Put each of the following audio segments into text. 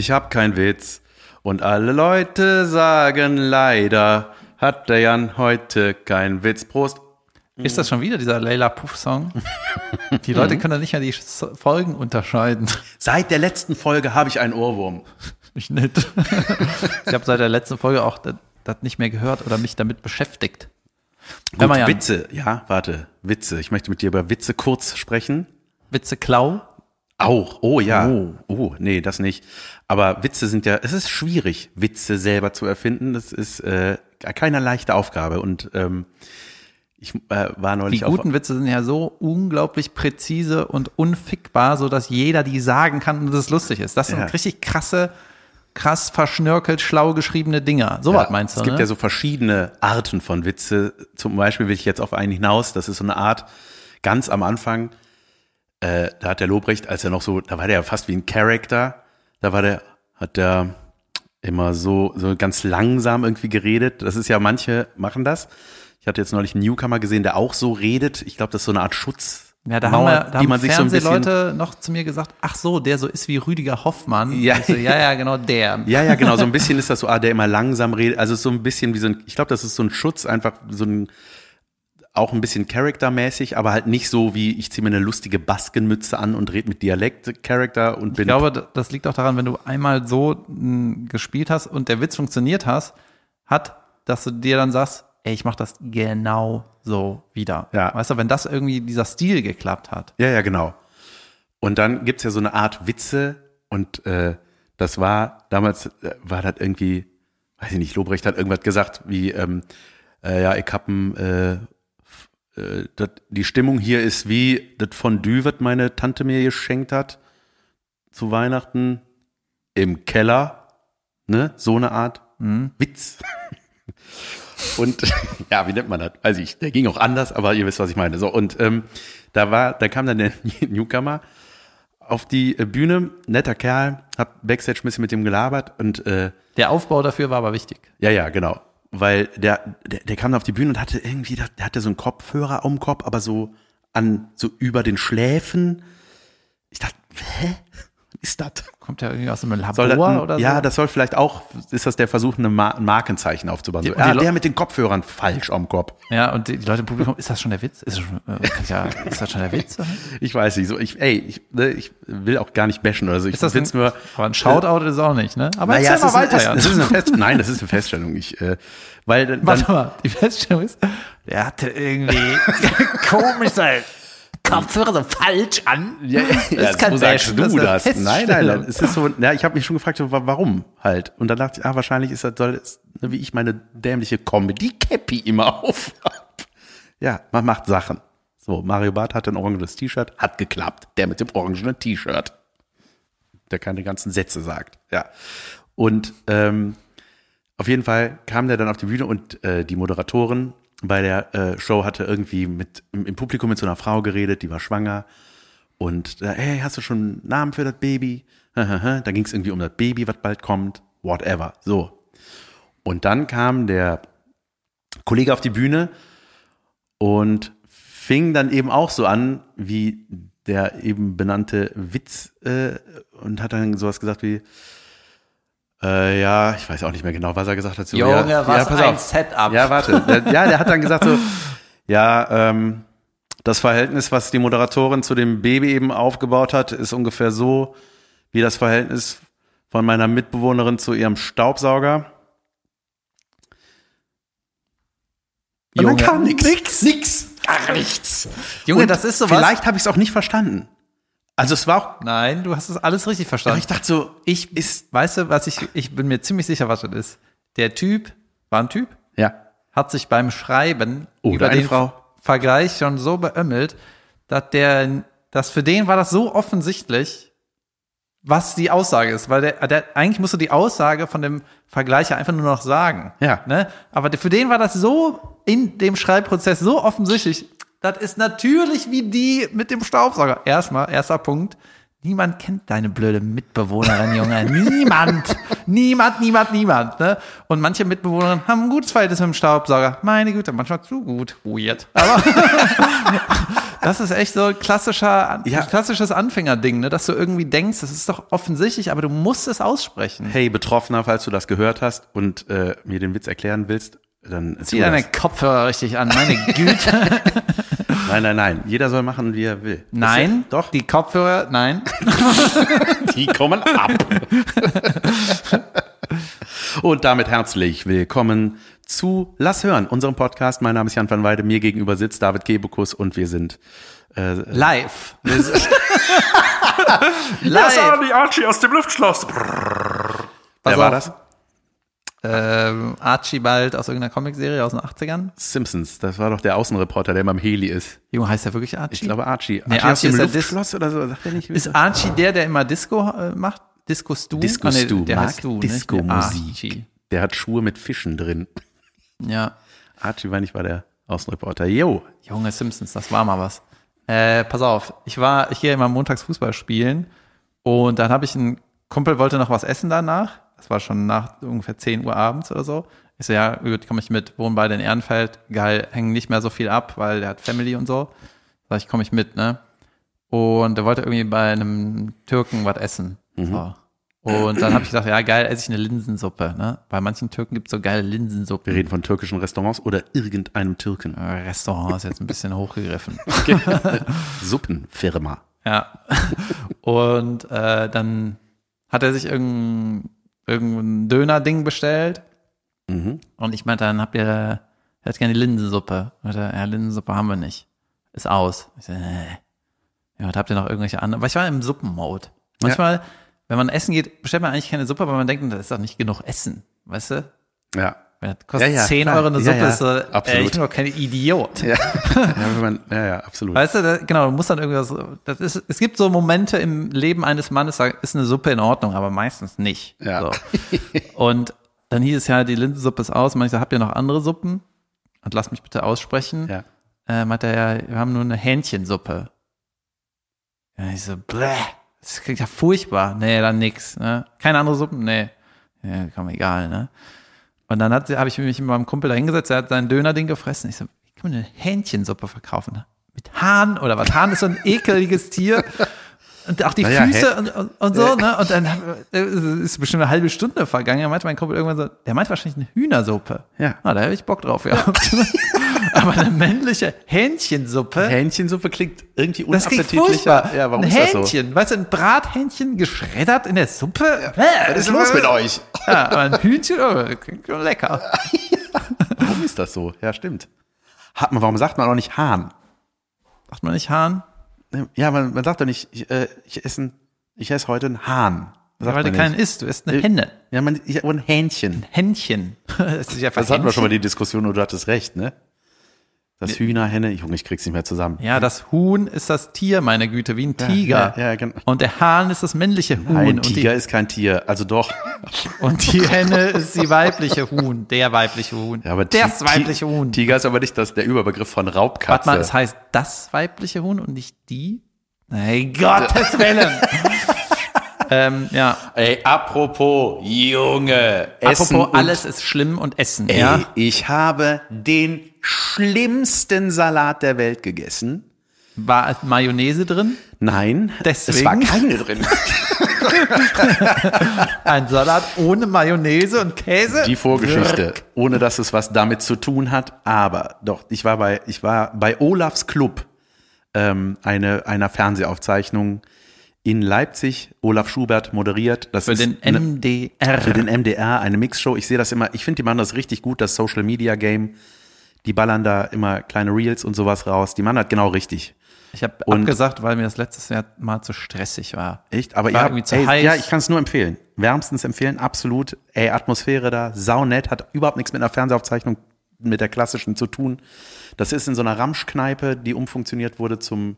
ich hab keinen Witz. Und alle Leute sagen leider, hat der Jan heute keinen Witz. Prost. Ist das schon wieder dieser Leila Puff-Song? Die Leute können dann nicht mehr die Folgen unterscheiden. Seit der letzten Folge habe ich einen Ohrwurm. Ich nicht. Ich habe seit der letzten Folge auch das, das nicht mehr gehört oder mich damit beschäftigt. Gut. Witze. Ja, warte. Witze. Ich möchte mit dir über Witze kurz sprechen. Witze Klau? Auch. Oh ja. Oh. Oh. nee, das nicht. Aber Witze sind ja, es ist schwierig, Witze selber zu erfinden. Das ist äh, keine leichte Aufgabe. Und ähm, ich äh, war Die neulich auf. guten Witze sind ja so unglaublich präzise und unfickbar, so dass jeder die sagen kann und es lustig ist. Das sind Ja. richtig krasse, krass verschnörkelt, schlau geschriebene Dinger. So was meinst du, Es gibt ne? ja so verschiedene Arten von Witze. Zum Beispiel will ich jetzt auf einen hinaus. Das ist so eine Art, ganz am Anfang, äh, da hat der Lobrecht, als er noch so, da war der ja fast wie ein Charakter. Da war der, hat der immer so, so ganz langsam irgendwie geredet. Das ist ja, manche machen das. Ich hatte jetzt neulich einen Newcomer gesehen, der auch so redet. Ich glaube, das ist so eine Art Schutz. Ja, da haben, wir, da die haben man sich so Fernsehleute noch zu mir gesagt, ach so, der so ist wie Rüdiger Hoffmann. Ja. So, ja, ja, genau, der. Ja, ja, genau. So ein bisschen ist das so, ah, der immer langsam redet. Also so ein bisschen wie so ein, ich glaube, das ist so ein Schutz, einfach so ein, auch ein bisschen charaktermäßig, aber halt nicht so wie, ich ziehe mir eine lustige Baskenmütze an und rede mit Dialekt-Charakter und bin. Ich glaube, das liegt auch daran, wenn du einmal so gespielt hast und der Witz funktioniert hast, hat, dass du dir dann sagst, ey, ich mach das genau so wieder. Ja. Weißt du, wenn das irgendwie dieser Stil geklappt hat. ja, ja, genau. Und dann gibt's ja so eine Art Witze und äh, das war, damals äh, war das irgendwie, weiß ich nicht, Lobrecht hat irgendwas gesagt, wie, ähm, äh, ja, ich hab ein, äh, äh, dat, die Stimmung hier ist wie das Fondue, was meine Tante mir geschenkt hat zu Weihnachten im Keller, ne, so eine Art Witz. Und ja, wie nennt man das? Weiß ich, der ging auch anders, aber ihr wisst, was ich meine. So, und ähm, da war, da kam dann der Newcomer auf die äh, Bühne, netter Kerl, hat Backstage ein bisschen mit dem gelabert und äh, Der Aufbau dafür war aber wichtig. ja, ja, genau. Weil der, der, der kam auf die Bühne und hatte irgendwie, der hatte so einen Kopfhörer am Kopf, aber so an, so über den Schläfen. Ich dachte, hä? Ist das? Kommt der irgendwie aus einem Labor das ein, oder so? ja, das soll vielleicht auch, ist das der Versuch, ein Markenzeichen aufzubauen. So, Die- die ja, der mit den Kopfhörern falsch am Kopf. Ja, und die, Leute im Publikum, ist das schon der Witz? Ist das schon, äh, ja, ist das schon der Witz? Ich weiß nicht, so, ich, ey, ich, ne, ich will auch gar nicht bashen oder so. Ich Ist das ein, nur, aber ein Shoutout ist auch nicht, ne? Aber naja, es ist, weiter, es, Jan. es ist eine Fest, nein, das ist eine Feststellung. Ich, äh, weil dann, Warte mal, die Feststellung ist, der hatte irgendwie komisch sein Kopfhörer so falsch an. Ja, Das ja, so sagst du das das. Nein, nein, nein. Es ist so, ja, ich habe mich schon gefragt, warum halt. Und dann dachte ich, ah, wahrscheinlich ist das, soll ne, wie ich meine dämliche Comedy-Cappy immer auf. Ja, man macht Sachen. So, Mario Barth hatte ein orangenes T-Shirt, hat geklappt. Der mit dem orangenen T-Shirt. Der keine ganzen Sätze sagt. Ja. Und ähm, auf jeden Fall kam der dann auf die Bühne und äh, die Moderatorin bei der äh, Show hatte irgendwie mit im, Publikum mit so einer Frau geredet, die war schwanger. Und äh, hey, hast du schon einen Namen für das Baby? da ging es irgendwie um das Baby, was bald kommt. Whatever. So. Und dann kam der Kollege auf die Bühne und fing dann eben auch so an, wie der eben benannte Witz äh, und hat dann sowas gesagt wie, äh, ja, ich weiß auch nicht mehr genau, was er gesagt hat. So, Junge, ja, was ja, pass ein auf. Setup. Ja, warte. Der, ja, der hat dann gesagt so, ja, ähm, das Verhältnis, was die Moderatorin zu dem Baby eben aufgebaut hat, ist ungefähr so wie das Verhältnis von meiner Mitbewohnerin zu ihrem Staubsauger. Und dann Junge, kam nix. Nix. Nix. Gar nichts. Junge, Und das ist sowas. Vielleicht habe ich es auch nicht verstanden. Also es war auch, Nein, du hast es alles richtig aber verstanden. ich dachte so, Ich, ist, weißt du, was ich, ich bin mir ziemlich sicher, was das ist. Der Typ, war ein Typ, ja, hat sich beim Schreiben Oder über eine den Frau. Vergleich schon so beömmelt, dass der, dass für den war das so offensichtlich, was die Aussage ist, weil der, der eigentlich musste die Aussage von dem Vergleicher einfach nur noch sagen. Ja. Ne? Aber für den war das so in dem Schreibprozess so offensichtlich. Das ist natürlich wie die mit dem Staubsauger. Erstmal, erster Punkt. Niemand kennt deine blöde Mitbewohnerin, Junge. Niemand. niemand, niemand, niemand. Ne? Und manche Mitbewohnerinnen haben ein gutes Verhältnis mit dem Staubsauger. Meine Güte, manchmal zu gut. Weird. Aber das ist echt so ein klassischer, Ja. klassisches Anfängerding, ne? dass du irgendwie denkst, das ist doch offensichtlich, aber du musst es aussprechen. Hey, Betroffener, falls du das gehört hast und äh, mir den Witz erklären willst, dann Zieh deine das. Kopfhörer richtig an, meine Güte. Nein, nein, nein. Jeder soll machen, wie er will. Nein, Doch, die Kopfhörer, nein. die kommen ab. und damit herzlich willkommen zu Lass hören, unserem Podcast. Mein Name ist Jan van Weide, mir gegenüber sitzt David Gebekus und wir sind äh, Live. Live. die Archie aus dem Luftschloss. Pass Wer war auf. das? Ähm, Archibald aus irgendeiner Comicserie aus den 80ern. Simpsons. Das war doch der Außenreporter, der immer im Heli ist. Junge, heißt der wirklich Archie? Ich glaube Archie. Nee, Archie, aus Archie ist Luftschloss oder so. Sagt er nicht? ist Archie der, der immer Disco äh, macht? Disco Stu? Disco Ah, nee, Stu, der mag heißt Stu. Nicht? Archie. Der hat Schuhe mit Fischen drin. Ja. Archie war nicht war der Außenreporter. Jo. Junge Simpsons, das war mal was. Äh, pass auf, ich war, ich gehe immer montags Fußball spielen und dann habe ich einen Kumpel wollte noch was essen danach. Das war schon nach ungefähr 10 Uhr abends oder so. Ich so, ja, gut, komme ich mit, wohnen beide in Ehrenfeld. Geil, hängen nicht mehr so viel ab, weil der hat Family und so. Sag ich, komme ich mit, ne? Und er wollte irgendwie bei einem Türken was essen. So. Und dann habe ich gedacht, ja, geil, esse ich eine Linsensuppe, ne? Bei manchen Türken gibt's so geile Linsensuppen. Wir reden von türkischen Restaurants oder irgendeinem Türken. Äh, Restaurant ist jetzt ein bisschen hochgegriffen. Suppenfirma. Ja. Und äh, dann hat er sich irgendein, irgendein Döner-Ding bestellt. Mhm. Und ich meinte, dann habt ihr, hat gerne Linsensuppe. Und er, ja, Linsensuppe haben wir nicht. Ist aus. Ich so, nee. Ja, und habt ihr noch irgendwelche anderen? Weil ich war im Suppenmode. Manchmal, wenn man essen geht, bestellt man eigentlich keine Suppe, weil man denkt, das ist doch nicht genug Essen. Weißt du? Ja. Das kostet Ja, ja, 10 klar. Euro eine Ja, Suppe. ja, ist so, äh, absolut. ich bin doch kein Idiot. Ja. ja, man, ja, ja, absolut. Weißt du, da, genau, du musst dann irgendwas, das ist, es gibt so Momente im Leben eines Mannes, da ist eine Suppe in Ordnung, aber meistens nicht. Ja. So. Und dann hieß es ja, die Linsensuppe ist aus. Und ich so, habt ihr noch andere Suppen? Und lass mich bitte aussprechen. Ja. Äh, meinte er, ja, wir haben nur eine Hähnchensuppe. Ja, ich so, bläh, das klingt ja furchtbar. Nee, dann nix. Ne? Keine andere Suppen? Nee. Ja, komm, egal, ne? Und dann hat- habe ich mich mit meinem Kumpel da hingesetzt, er hat sein Döner-Ding gefressen. Ich so, wie kann man eine Hähnchensuppe verkaufen? Mit Hahn oder was? Hahn ist so ein ekeliges Tier. Und auch die Naja, Füße und, und, und so, ne? Und dann äh, ist bestimmt eine halbe Stunde vergangen. Da meinte mein Kumpel irgendwann so, der meint wahrscheinlich eine Hühnersuppe. Ja. Ah, da habe ich Bock drauf gehabt. Aber eine männliche Hähnchensuppe. Hähnchensuppe klingt irgendwie Das klingt unappetitlicher. furchtbar. Ja, warum ein ist das so? Hähnchen, weißt du, ein Brathähnchen geschreddert in der Suppe? Was ist los mit euch? Ja, aber ein Hühnchen, oh, klingt schon lecker. Warum ist das so? Ja, stimmt. Hat man, warum sagt man auch nicht Hahn? Sagt man nicht Hahn? Ja, man, man sagt doch nicht, ich, äh, ich esse, ich esse heute einen Hahn. Sagt Weil du keinen isst, du isst eine Äh, Henne. Ja, man, ich, ein Hähnchen. Händchen. Das ist ja Das hatten wir schon mal die Diskussion und du hattest recht, ne? Das Hühner, Henne, Junge, ich krieg's nicht mehr zusammen. Ja, das Huhn ist das Tier, meine Güte, wie ein Tiger. Ja, ja, genau. Und der Hahn ist das männliche Huhn. Ein Tiger die, ist kein Tier, also doch. und die Henne ist die weibliche Huhn. Der weibliche Huhn. Ja, aber das weibliche Huhn. Tiger ist aber nicht das, der Überbegriff von Raubkatze. Warte mal, es heißt das weibliche Huhn und nicht die? Nein, Gottes Willen. ähm, ja. Ey, apropos, Junge. Essen Apropos, und- alles ist schlimm und Essen. Ey, ja. ich habe den schlimmsten Salat der Welt gegessen. War Mayonnaise drin? Nein, Deswegen? es war keine drin. Ein Salat ohne Mayonnaise und Käse? Die Vorgeschichte, ohne dass es was damit zu tun hat. Aber doch, ich war bei, ich war bei Olafs Club, ähm, eine, einer Fernsehaufzeichnung in Leipzig. Olaf Schubert moderiert. Das Für ist den eine- MDR. für den MDR, eine Mixshow. Ich sehe das immer, ich finde, die machen das richtig gut, das Social Media Game. Die ballern da immer kleine Reels und sowas raus. Die machen das genau richtig. Ich habe abgesagt, weil mir das letztes Jahr mal zu stressig war. Echt? Aber War ihr habt, irgendwie zu ey, heiß. ja, ich kann es nur empfehlen. Wärmstens empfehlen, absolut. Ey, Atmosphäre da, saunett, hat überhaupt nichts mit einer Fernsehaufzeichnung mit der klassischen zu tun. Das ist in so einer Ramschkneipe, die umfunktioniert wurde zum,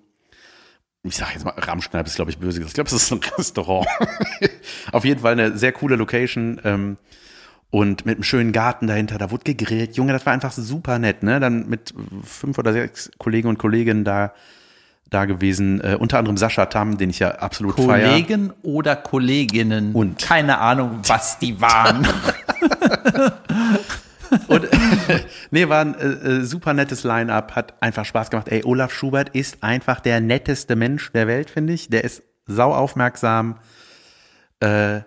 ich sage jetzt mal, Ramschkneipe ist, glaube ich, böse. Ich glaube, es ist ein Restaurant. Auf jeden Fall eine sehr coole Location. Ähm, und mit einem schönen Garten dahinter, da wurde gegrillt. Junge, das war einfach super nett, ne? Dann mit fünf oder sechs Kollegen und Kolleginnen da da gewesen. Äh, unter anderem Sascha Tam, den ich ja absolut feiere. Kollegen oder Kolleginnen. Und? Keine Ahnung, was die waren. Und nee, war ein äh, äh, super nettes Line-up, hat einfach Spaß gemacht. Ey, Olaf Schubert ist einfach der netteste Mensch der Welt, finde ich. Der ist sau aufmerksam, äh,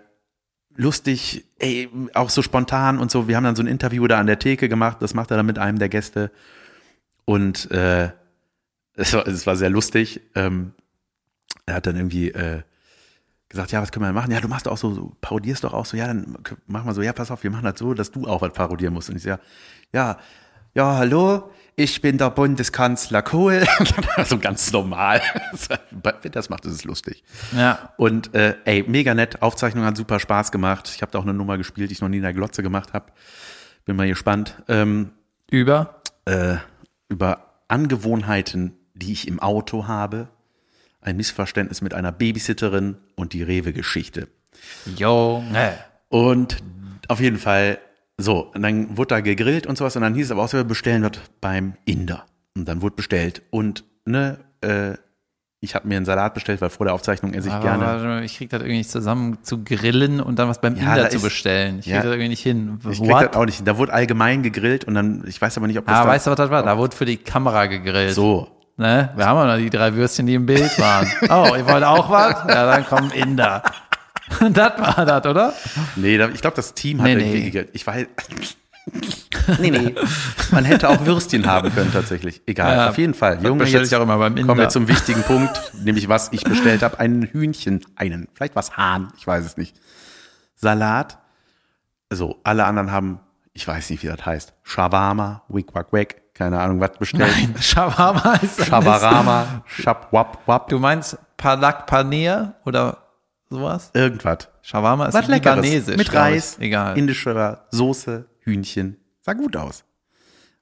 lustig, ey, auch so spontan und so. Wir haben dann so ein Interview da an der Theke gemacht, das macht er dann mit einem der Gäste. Und äh, es, war, es war sehr lustig. Ähm, er hat dann irgendwie äh, gesagt, ja, was können wir machen? Ja, du machst auch so, so parodierst doch auch so, ja, dann machen wir so, ja, pass auf, wir machen das so, dass du auch was parodieren musst. Und ich so, ja, ja, hallo, ich bin der Bundeskanzler Kohl. so ganz normal. Wenn das macht, ist es lustig. ja. Und äh, ey, mega nett, Aufzeichnung hat super Spaß gemacht. Ich habe da auch eine Nummer gespielt, die ich noch nie in der Glotze gemacht habe. Bin mal gespannt. Ähm, Über. äh, über Angewohnheiten, die ich im Auto habe. Ein Missverständnis mit einer Babysitterin und die Rewe-Geschichte. Junge. Und auf jeden Fall, so, und dann wurde da gegrillt und sowas und dann hieß es aber auch, so, wir bestellen dort beim Inder. Und dann wurde bestellt. Und, ne, äh, ich habe mir einen Salat bestellt, weil vor der Aufzeichnung esse ich Aber gerne. mal, ich krieg das irgendwie nicht zusammen zu grillen und dann was beim Ja, Inder zu ist- bestellen. Ich krieg ja. das irgendwie nicht hin. Ich krieg What? das auch nicht. hin. Da wurde allgemein gegrillt und dann, ich weiß aber nicht, ob das Ah, da, weißt du, was das war? Da wurde für die Kamera gegrillt. so. Ne? Wir haben ja noch die drei Würstchen, die im Bild waren. Oh, ihr wollt auch was? Ja, dann kommen Inder. das war das, oder? Nee, ich glaube, das Team hat Nee, irgendwie nee. Ich weiß. nee, nee. Man hätte auch Würstchen haben können, tatsächlich. Egal. Ja, auf jeden Fall. Junge, bestell jetzt ich auch immer beim Inder. kommen wir zum wichtigen Punkt, nämlich was ich bestellt habe. Einen Hühnchen, einen, vielleicht was Hahn, ich weiß es nicht. Salat. Also, alle anderen haben, ich weiß nicht, wie das heißt. Shawarma, Wick Wack Wack, keine Ahnung, was bestellt. Nein, Shawarma ist das Shawarama, Shab Wap Wap, Du meinst Palak Paneer oder sowas? irgendwas. Shawarma ist Was libanesisch. Mit ich. Reis, Egal. indischer Soße, Hühnchen. Sah gut aus.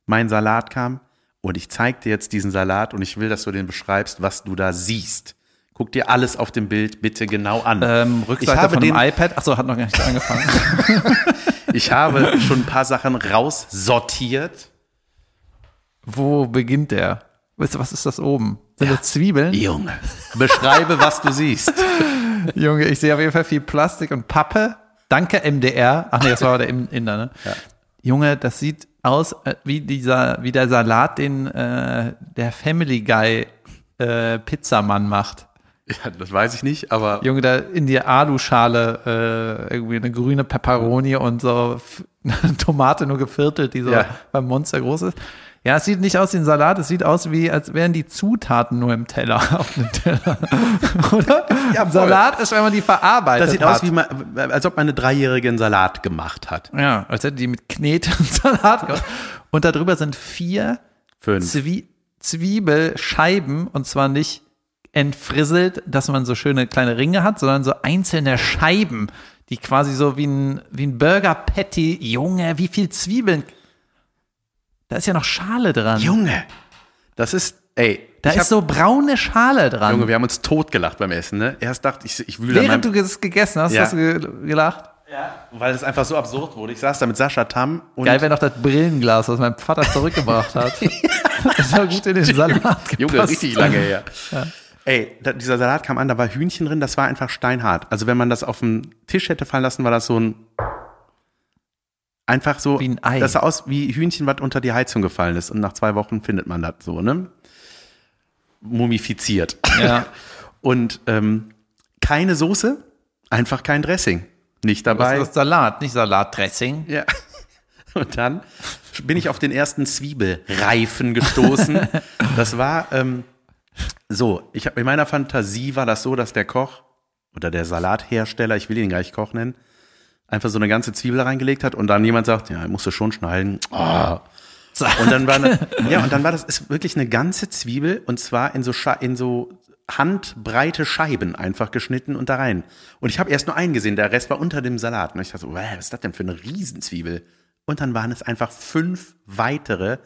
Mein Salat kam und ich zeig dir jetzt diesen Salat und ich will, dass du den beschreibst, was du da siehst. Guck dir alles auf dem Bild bitte genau an. ähm, ich Rückseite habe von dem den, iPad. Achso, hat noch gar nicht angefangen. ich habe schon ein paar Sachen raussortiert. Wo beginnt der? Weißt du, was ist das oben? Sind das Zwiebeln? Junge, beschreibe, was du siehst. Junge, ich sehe auf jeden Fall viel Plastik und Pappe. Danke, MDR. Ach nee, das war der Inder, ne? Junge, das sieht aus äh, wie dieser, wie der Salat, den äh, der Family Guy äh, Pizzamann macht. Ja, das weiß ich nicht, aber Junge, da in die Aluschale äh, irgendwie eine grüne Peperoni und so eine Tomate nur geviertelt, die so Ja. beim Monster groß ist. Ja, es sieht nicht aus wie ein Salat, es sieht aus wie, als wären die Zutaten nur im Teller, auf dem Teller. Oder? Ja. Salat ist, wenn man die verarbeitet das sieht hat. aus, wie man, als ob man eine Dreijährige einen Salat gemacht hat. Ja, als hätte die mit Knete einen Salat gemacht. Und darüber sind vier Fünf. Zwie Zwiebelscheiben und zwar nicht entfrisselt, dass man so schöne kleine Ringe hat, sondern so einzelne Scheiben, die quasi so wie ein, wie ein Burger Patty, Junge, wie viel Zwiebeln. Da ist ja noch Schale dran. Junge, das ist, ey, da ist hab- so braune Schale dran. Junge, wir haben uns totgelacht beim Essen, ne? Erst dachte ich, ich wühle Während meinem, du das gegessen hast, Ja. hast du ge gelacht. weil es einfach so absurd wurde. Ich saß da mit Sascha Tam und Geil wäre noch das Brillenglas, was mein Vater zurückgebracht hat. das war gut in den Salat gepasst. Junge, richtig lange her. Ey, da, dieser Salat kam an, da war Hühnchen drin, das war einfach steinhart. Also wenn man das auf den Tisch hätte fallen lassen, war das so ein einfach so, Wie ein Ei. das sah aus wie Hühnchen, was unter die Heizung gefallen ist und nach zwei Wochen findet man das so, ne? Mumifiziert. Ja. Und ähm, keine Soße, einfach kein Dressing. Nicht dabei. ist das Salat, nicht Salatdressing. Ja. Und dann bin ich auf den ersten Zwiebelreifen gestoßen. Das war ähm, so, ich habe in meiner Fantasie war das so, dass der Koch oder der Salathersteller, ich will ihn gleich Koch nennen, einfach so eine ganze Zwiebel reingelegt hat und dann jemand sagt, ja, musst du schon schneiden. Ah. Und dann war eine, ja, und dann war das ist wirklich eine ganze Zwiebel und zwar in so Scha in so handbreite Scheiben einfach geschnitten und da rein. Und ich habe erst nur einen gesehen, der Rest war unter dem Salat. Und ich dachte so, wow, was ist das denn für eine Riesenzwiebel? Und dann waren es einfach fünf weitere.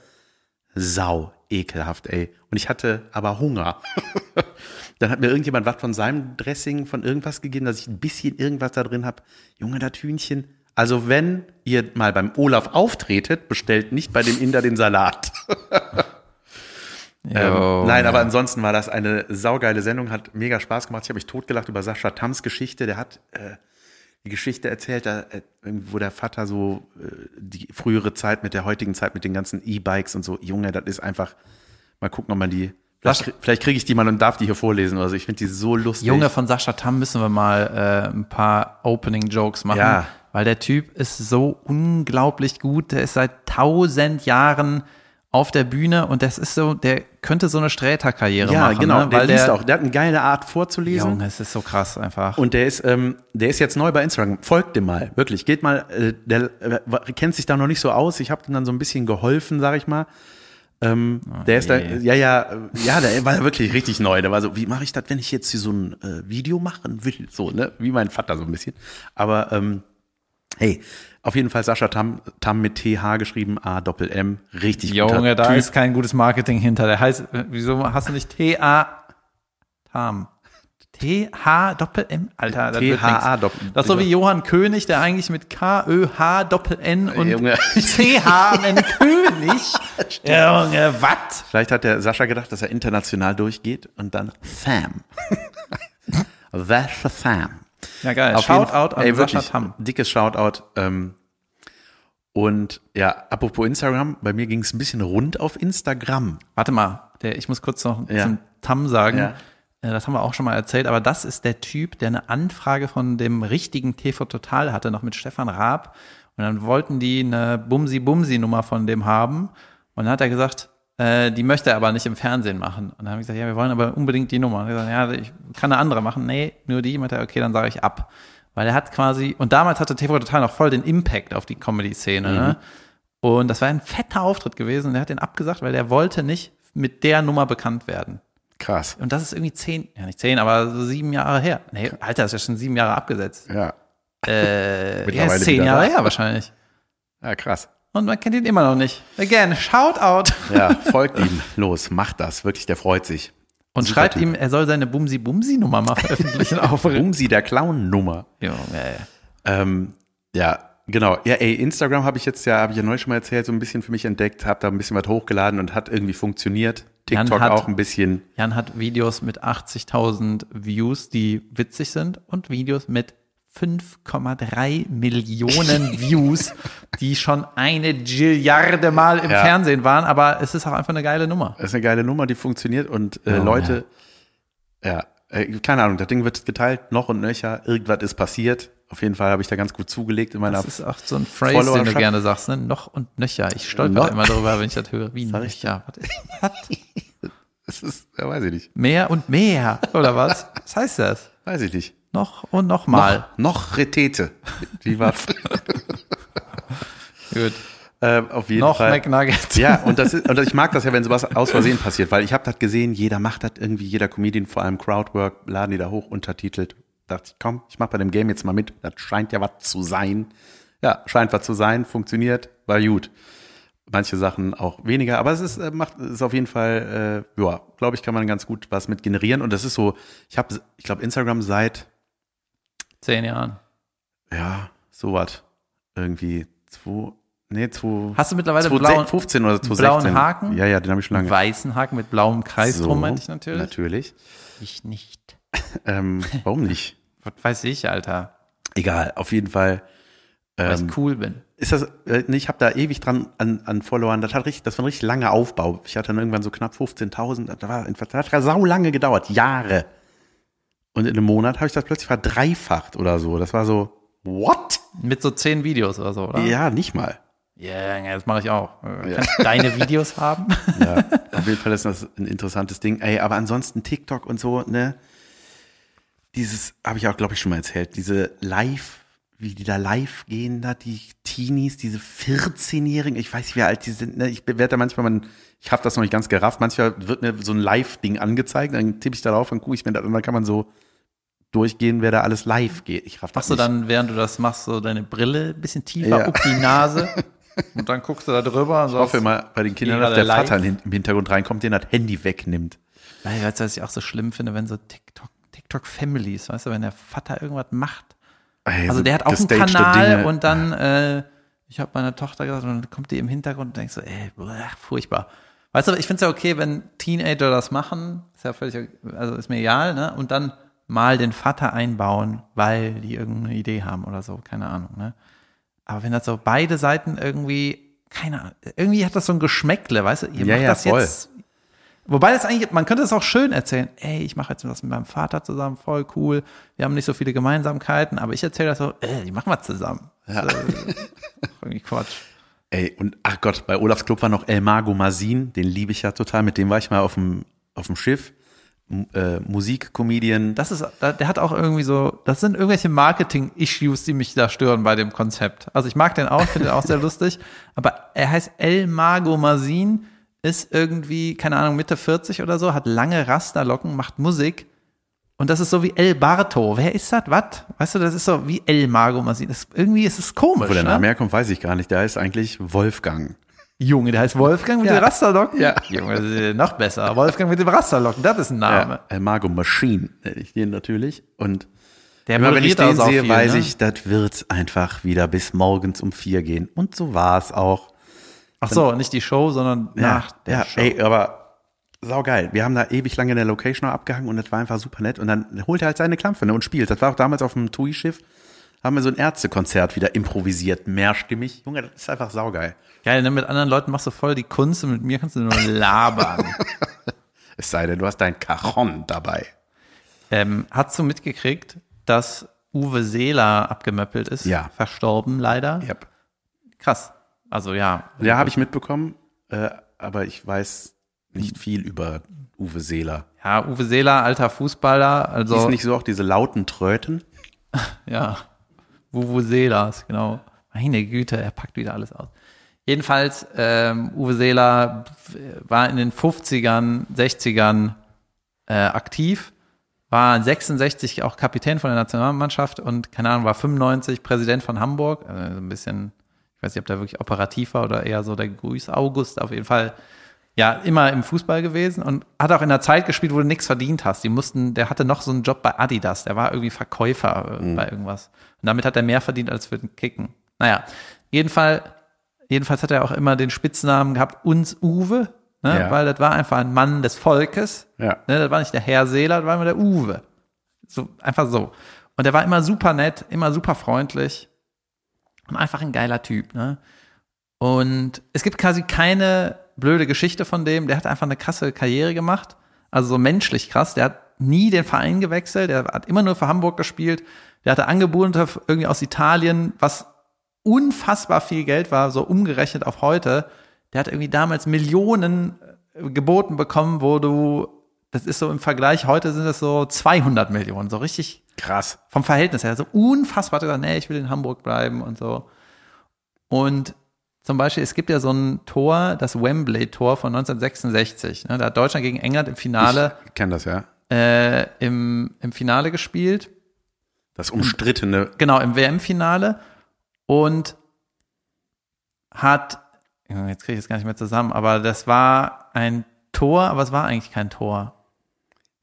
Sau ekelhaft, ey. Und ich hatte aber Hunger. dann hat mir irgendjemand was von seinem Dressing, von irgendwas gegeben, dass ich ein bisschen irgendwas da drin habe. Junge, das Hühnchen. Also wenn ihr mal beim Olaf auftretet, bestellt nicht bei dem Inder den Salat. Ähm, nein, aber ansonsten war das eine saugeile Sendung, hat mega Spaß gemacht. Ich habe mich totgelacht über Sascha Tams Geschichte. Der hat äh, die Geschichte erzählt, da, äh, wo der Vater so äh, die frühere Zeit mit der heutigen Zeit mit den ganzen E-Bikes und so. Junge, das ist einfach. Mal gucken, ob man die. Vielleicht, vielleicht kriege ich die mal und darf die hier vorlesen oder so. Ich finde die so lustig. Junge von Sascha Tam müssen wir mal äh, ein paar Opening-Jokes machen. Ja. Weil der Typ ist so unglaublich gut. Der ist seit tausend Jahren auf der Bühne und das ist so, der könnte so eine Sträter-Karriere ja, machen. genau. Ne? Der Weil liest der, auch. Der hat eine geile Art vorzulesen. Junge, es ist so krass einfach. Und der ist, ähm, der ist jetzt neu bei Instagram. Folgt dem mal, wirklich. Geht mal, äh, der äh, kennt sich da noch nicht so aus. Ich habe ihm dann so ein bisschen geholfen, sag ich mal. Ähm, der ist da, ja, ja, ja, der war wirklich richtig neu. Der war so, wie mache ich das, wenn ich jetzt hier so ein äh, Video machen will? So, ne? Wie mein Vater so ein bisschen. Aber ähm, hey, auf jeden Fall Sascha Tam, Tam mit TH geschrieben, A Doppel M, richtig guter Junge, da Typ. ist kein gutes Marketing hinter. Der heißt, äh, wieso hast du nicht T-A Tam? T-H Doppel M? Alter, das wird THA nix. Doppel- Das ist so wie Johann König, der eigentlich mit K-Ö-H Doppel N und. C-H Ende König. Junge, was? Vielleicht hat der Sascha gedacht, dass er international durchgeht und dann Sam. That's a Sam. Ja, geil. Auf Shoutout an ey, Sascha Tam. Dickes Shoutout. Ähm, und ja, apropos Instagram, bei mir ging es ein bisschen rund auf Instagram. Warte mal, der, ich muss kurz noch Ja. zum Tam sagen. Ja. Äh, Das haben wir auch schon mal erzählt, aber das ist der Typ, der eine Anfrage von dem richtigen TV Total hatte, noch mit Stefan Raab. Und dann wollten die eine Bumsi-Bumsi-Nummer von dem haben. Und dann hat er gesagt, äh, die möchte er aber nicht im Fernsehen machen. Und dann habe ich gesagt, ja, wir wollen aber unbedingt die Nummer. Und er gesagt, ja, ich kann eine andere machen. Nee, nur die. Meinte er, okay, dann sage ich ab. Weil er hat quasi, und damals hatte TV Total noch voll den Impact auf die Comedy-Szene. Ne? Und das war ein fetter Auftritt gewesen. Und er hat den abgesagt, weil er wollte nicht mit der Nummer bekannt werden. Krass. Und das ist irgendwie zehn, ja nicht zehn, aber so sieben Jahre her. Nee, Alter, das ist ja schon sieben Jahre abgesetzt. Ja. Äh, ja, ist zehn Jahre da. her wahrscheinlich. Ja, krass. Und man kennt ihn immer noch nicht. Again, Shoutout. Ja, folgt ihm. Los, macht das. Wirklich, der freut sich. Und Super schreibt Typ. ihm, er soll seine Bumsi-Bumsi-Nummer mal veröffentlichen auf Bumsi, der Clown-Nummer. Junge. Ähm, ja, genau. Ja, ey, Instagram habe ich jetzt ja, habe ich ja neulich schon mal erzählt, so ein bisschen für mich entdeckt, habe da ein bisschen was hochgeladen und hat irgendwie funktioniert. Jan TikTok hat- auch ein bisschen. Jan hat Videos mit 80.000 Views, die witzig sind und Videos mit 5,3 Millionen Views, die schon eine Gilliarde Mal im Ja. Fernsehen waren, aber es ist auch einfach eine geile Nummer. Das ist eine geile Nummer, die funktioniert und äh, Oh, Leute, ja, äh, keine Ahnung, das Ding wird geteilt, noch und nöcher, irgendwas ist passiert. Auf jeden Fall habe ich da ganz gut zugelegt in meiner. Das ist auch so ein Phrase, den du gerne sagst, ne? Noch und nöcher. Ich stolper Noch- immer darüber, wenn ich das höre. Wie nöcher. Was ist das? Das ist, ja, weiß ich nicht. Mehr und mehr, oder was? Was heißt das? Weiß ich nicht. Noch und noch mal. Noch, noch Retete. Wie war Gut. äh, auf jeden Noch Fall. McNuggets. Ja, und das ist, und ich mag das ja, wenn sowas aus Versehen passiert, weil ich habe das gesehen, jeder macht das irgendwie, jeder Comedian, vor allem Crowdwork, laden die da hoch, untertitelt. Dachte ich, komm, ich mach bei dem Game jetzt mal mit. Das scheint ja was zu sein. Ja, scheint was zu sein, funktioniert, war gut. Manche Sachen auch weniger, aber es ist, äh, macht, ist auf jeden Fall, äh, ja, glaube ich, kann man ganz gut was mit generieren. Und das ist so, ich habe, ich glaube, Instagram seit, Zehn Jahren. ja, sowas, irgendwie, zwei, nee, zwei, Hast du mittlerweile einen blauen, 2015 oder 2016. blauen Haken? Ja, ja, den habe ich schon lange. weißen Haken mit blauem Kreis So, drum, meinte ich natürlich. Natürlich. Ich nicht. Ähm, warum nicht? Was weiß ich, Alter. Egal, auf jeden Fall. Weil Ähm, ich cool bin. ist das, äh, ich habe da ewig dran an, an Followern. Das hat richtig, das war ein richtig langer Aufbau. Ich hatte dann irgendwann so knapp 15.000. Das war, das hat sau lange gedauert, Jahre. Und in einem Monat habe ich das plötzlich verdreifacht oder so. Das war so, what? Mit so zehn Videos oder so, oder? Ja, nicht mal. Ja, yeah, das mache ich auch. Du deine Videos haben? Ja, auf jeden Fall ist das ein interessantes Ding. Ey, aber ansonsten TikTok und so, ne? Dieses, habe ich auch, glaube ich, schon mal erzählt, diese Live, wie die da live gehen, da, die Teenies, diese 14-Jährigen, ich weiß nicht, wie alt die sind, ne? Ich werde da manchmal, man, ich habe das noch nicht ganz gerafft, manchmal wird mir so ein Live-Ding angezeigt, dann tippe ich da drauf, dann gucke ich mir das und dann kann man so durchgehen, wer da alles live geht. Ich raff das Machst du nicht. dann, während du das machst, so deine Brille ein bisschen tiefer Ja. auf die Nase und dann guckst du da drüber und Ich hoffe immer bei den Kindern, dass der live. Vater im Hintergrund reinkommt, den das Handy wegnimmt. Weil, weißt du, was ich auch so schlimm finde, wenn so TikTok, TikTok Families, weißt du, wenn der Vater irgendwas macht. Ey, Also so der hat auch einen gestagte Kanal und dann, äh, ich habe meiner Tochter gesagt, und dann kommt die im Hintergrund und denkst so, ey, bleh, furchtbar. Weißt Weißt du, ich finde es ja okay, wenn Teenager das machen, ist ja völlig, also ist mir egal, ne? Und dann mal den Vater einbauen, weil die irgendeine Idee haben oder so, keine Ahnung, ne? Aber wenn das so beide Seiten irgendwie, keine Ahnung, irgendwie hat das so ein Geschmäckle, weißt du, ihr Ja, macht ja, das voll. jetzt. Wobei das eigentlich, man könnte es auch schön erzählen, ey, ich mache jetzt was mit meinem Vater zusammen, voll cool, wir haben nicht so viele Gemeinsamkeiten, aber ich erzähle das so, ey, die machen wir zusammen. Ja. Das äh, irgendwie Quatsch. Ey, und ach Gott, bei Olafs Club war noch El Mago Masin, den liebe ich ja total, mit dem war ich mal auf dem, auf dem Schiff. M äh, Musikcomedian. Das ist, der hat auch irgendwie so, das sind irgendwelche Marketing-Issues, die mich da stören bei dem Konzept. Also ich mag den auch, finde den auch sehr lustig, aber er heißt El Mago Mazin, ist irgendwie, keine Ahnung, Mitte 40 oder so, hat lange Rasterlocken, macht Musik und das ist so wie El Barto. Wer ist das? Was? Weißt du, das ist so wie El Mago Mazin. Das, irgendwie ist es komisch, Wo der ne? Name herkommt, weiß ich gar nicht. Der heißt eigentlich Wolfgang. Junge, der heißt Wolfgang mit Ja. den Rasterlocken? Ja. Junge, das ist noch besser. Wolfgang mit dem Rasterlocken, das ist ein Name. Ja, El Mago Machine nenne ich den natürlich. Und Der immer wenn ich den sehe, viel, weiß ne? ich, das wird einfach wieder bis morgens um vier gehen. Und so war es auch. Ach so, nicht die Show, sondern nach der ja, Show. ey, aber saugeil. Wir haben da ewig lange in der Location abgehangen und das war einfach super nett. Und dann holt er halt seine Klampfe ne, und spielt. Das war auch damals auf dem TUI-Schiff. Haben wir so ein Ärztekonzert wieder improvisiert, mehrstimmig. Junge, das ist einfach saugeil. Geil, ne? mit anderen Leuten machst du voll die Kunst und mit mir kannst du nur labern. Es sei denn, du hast dein Cajon dabei. ähm, hast du mitgekriegt, dass Uwe Seeler abgemöppelt ist? Ja. Verstorben, leider. Yep. Krass. Also ja. Ja, habe ich mitbekommen, äh, aber ich weiß nicht viel über Uwe Seeler. Ja, Uwe Seeler, alter Fußballer, also Ist nicht so auch diese lauten Tröten? ja, Uwe Seelers, genau. Meine Güte, er packt wieder alles aus. Jedenfalls, ähm, Uwe Seeler war in den 50ern, 60ern äh, aktiv, war 66 auch Kapitän von der Nationalmannschaft und, keine Ahnung, war 95 Präsident von Hamburg. Also so ein bisschen, ich weiß nicht, ob der wirklich operativ war oder eher so der Grüß August, auf jeden Fall ja, immer im Fußball gewesen und hat auch in einer Zeit gespielt, wo du nichts verdient hast. Die mussten, der hatte noch so einen Job bei Adidas, der war irgendwie Verkäufer äh, bei irgendwas. Und damit hat er mehr verdient als für den Kicken. Naja, jedenfalls, jedenfalls hat er auch immer den Spitznamen gehabt, uns Uwe, ne? Ja. weil das war einfach ein Mann des Volkes. Ja. Ne? Das war nicht der Herr Seeler, das war immer der Uwe. So, einfach so. Und der war immer super nett, immer super freundlich und einfach ein geiler Typ, ne? Und es gibt quasi keine blöde Geschichte von dem. Der hat einfach eine krasse Karriere gemacht. Also so menschlich krass. Der hat nie den Verein gewechselt. Der hat immer nur für Hamburg gespielt. Der hatte Angebote irgendwie aus Italien, was unfassbar viel Geld war, so umgerechnet auf heute. Der hat irgendwie damals Millionen äh, geboten bekommen, wo du, das ist so im Vergleich, heute sind es so 200 Millionen, so richtig Krass. vom Verhältnis her, so unfassbar gesagt, nee, ich will in Hamburg bleiben und so. Und zum Beispiel, es gibt ja so ein Tor, das Wembley-Tor von 1966. Ne? Da hat Deutschland gegen England im Finale, Ich kenne das ja. äh, im, im Finale gespielt. Das umstrittene. Genau, im WM-Finale. Und hat, jetzt kriege ich es gar nicht mehr zusammen, aber das war ein Tor, aber es war eigentlich kein Tor.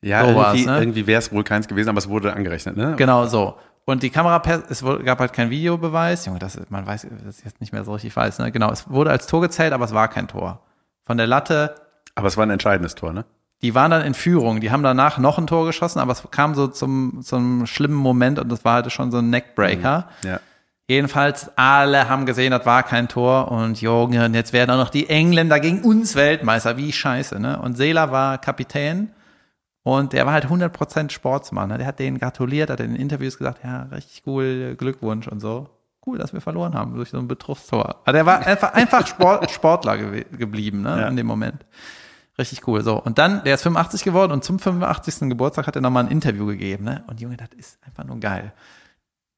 Ja, So irgendwie, ne? irgendwie wäre es wohl keins gewesen, aber es wurde angerechnet, ne? Genau so. Und die Kamera, es gab halt keinen Videobeweis. Junge, das, man weiß, das ist jetzt nicht mehr so richtig weiß. Ne? Genau, es wurde als Tor gezählt, aber es war kein Tor. Von der Latte, Aber es war ein entscheidendes Tor, ne? die waren dann in Führung. Die haben danach noch ein Tor geschossen, aber es kam so zum, zum schlimmen Moment und das war halt schon so ein Neckbreaker. Ja. Jedenfalls, alle haben gesehen, das war kein Tor und Junge, und jetzt werden auch noch die Engländer gegen uns Weltmeister. Wie scheiße, ne? Und Seeler war Kapitän und der war halt 100% Sportsmann. Ne? Der hat denen gratuliert, hat in den Interviews gesagt, ja, richtig cool, Glückwunsch und so. Cool, dass wir verloren haben durch so ein Betrugstor. Aber der war einfach, einfach Sport, Sportler gew geblieben, ne? Ja. In dem Moment. Richtig cool. So. Und dann, der ist 85 geworden und zum 85. Geburtstag hat er nochmal ein Interview gegeben, ne? Und Junge, das ist einfach nur geil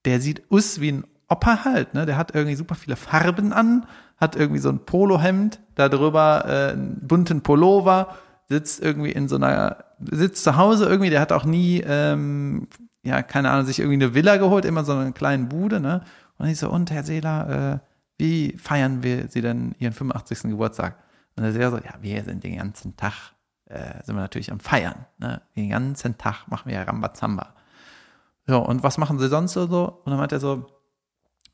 der sieht aus wie ein Opa halt, ne? Der hat irgendwie super viele Farben an, hat irgendwie so ein Polohemd, da drüber äh, einen bunten Pullover, sitzt irgendwie in so einer, sitzt zu Hause irgendwie, der hat auch nie, ähm, ja, keine Ahnung, sich irgendwie eine Villa geholt, immer so eine kleine Bude, ne? Und ich so, und Herr Seeler, äh, wie feiern wir Sie denn Ihren 85. Geburtstag? Und der Seeler so, ja, wir sind den ganzen Tag, äh, sind wir natürlich am Feiern, ne? Den ganzen Tag machen wir ja Rambazamba. Ja, und was machen sie sonst so? Und dann meint er so,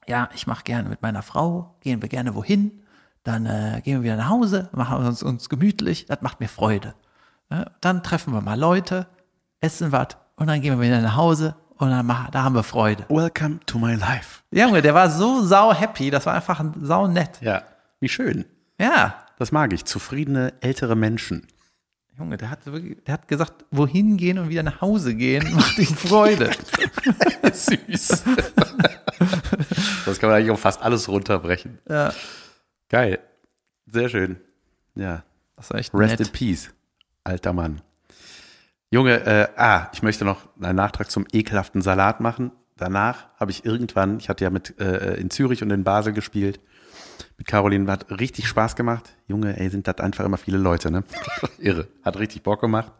ja, ich mache gerne mit meiner Frau, gehen wir gerne wohin. dann äh, gehen wir wieder nach Hause, machen uns, uns gemütlich, das macht mir Freude. Ja, dann treffen wir mal Leute, essen was und dann gehen wir wieder nach Hause und dann machen, da haben wir Freude. Welcome to my life. Junge, der war so sau happy, das war einfach sau nett. Ja, wie schön. Ja, Das mag ich. Zufriedene ältere Menschen. Junge, der hat wirklich, der hat gesagt, wohin gehen und wieder nach Hause gehen, macht ihm Freude. Süß. das kann man eigentlich auf fast alles runterbrechen. ja, Geil. Sehr schön. Ja. das war echt Rest nett. in Peace, alter Mann. Junge, äh, ah, ich möchte noch einen Nachtrag zum ekelhaften Salat machen. Danach habe ich irgendwann, ich hatte ja mit äh, in Zürich und in Basel gespielt, mit Caroline, hat richtig Spaß gemacht. Junge, ey, sind das einfach immer viele Leute, ne? Irre. Hat richtig Bock gemacht.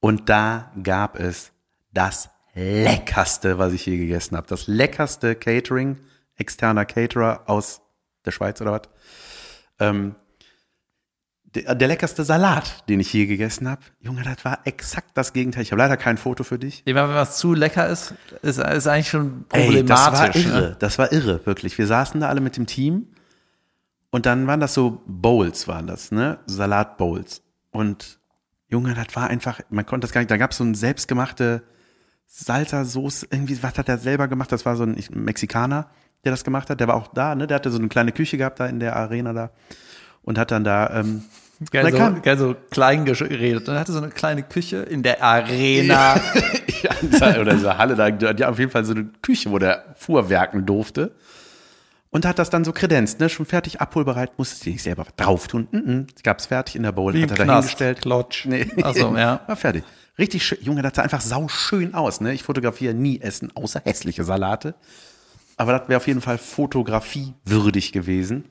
Und da gab es das leckerste, was ich je gegessen habe. Das leckerste Catering, externer Caterer aus der Schweiz oder was. Ähm, der, der leckerste Salat, den ich je gegessen habe. Junge, das war exakt das Gegenteil. Ich habe leider kein Foto für dich. Immer wenn was zu lecker ist, ist, ist eigentlich schon Ey, das war problematisch. irre. ne? Das war irre, wirklich. Wir saßen da alle mit dem Team und dann waren das so Bowls, waren das, ne? Salatbowls. Und Junge, das war einfach, man konnte das gar nicht, da gab es so eine selbstgemachte Salsa-Soße, irgendwie, was hat er selber gemacht? Das war so ein Mexikaner, der das gemacht hat. Der war auch da, ne? Der hatte so eine kleine Küche gehabt da in der Arena da und hat dann da, ähm, Geil, Da so, kam- geil so klein geredet. Und er hatte so eine kleine Küche in der Arena. ja, oder in dieser Halle, da hat auf jeden Fall so eine Küche, wo der fuhrwerken durfte. Und hat das dann so kredenzt, ne? Schon fertig, abholbereit, musste sie nicht selber drauf tun. Mm -mm, gab's fertig in der Bowl, Wie hat er Knast. dahingestellt. Klotsch. Nee. So, ja. War fertig. Richtig schön. Junge, das sah einfach sau schön aus, ne? Ich fotografiere nie Essen, außer hässliche Salate. Aber das wäre auf jeden Fall fotografiewürdig gewesen.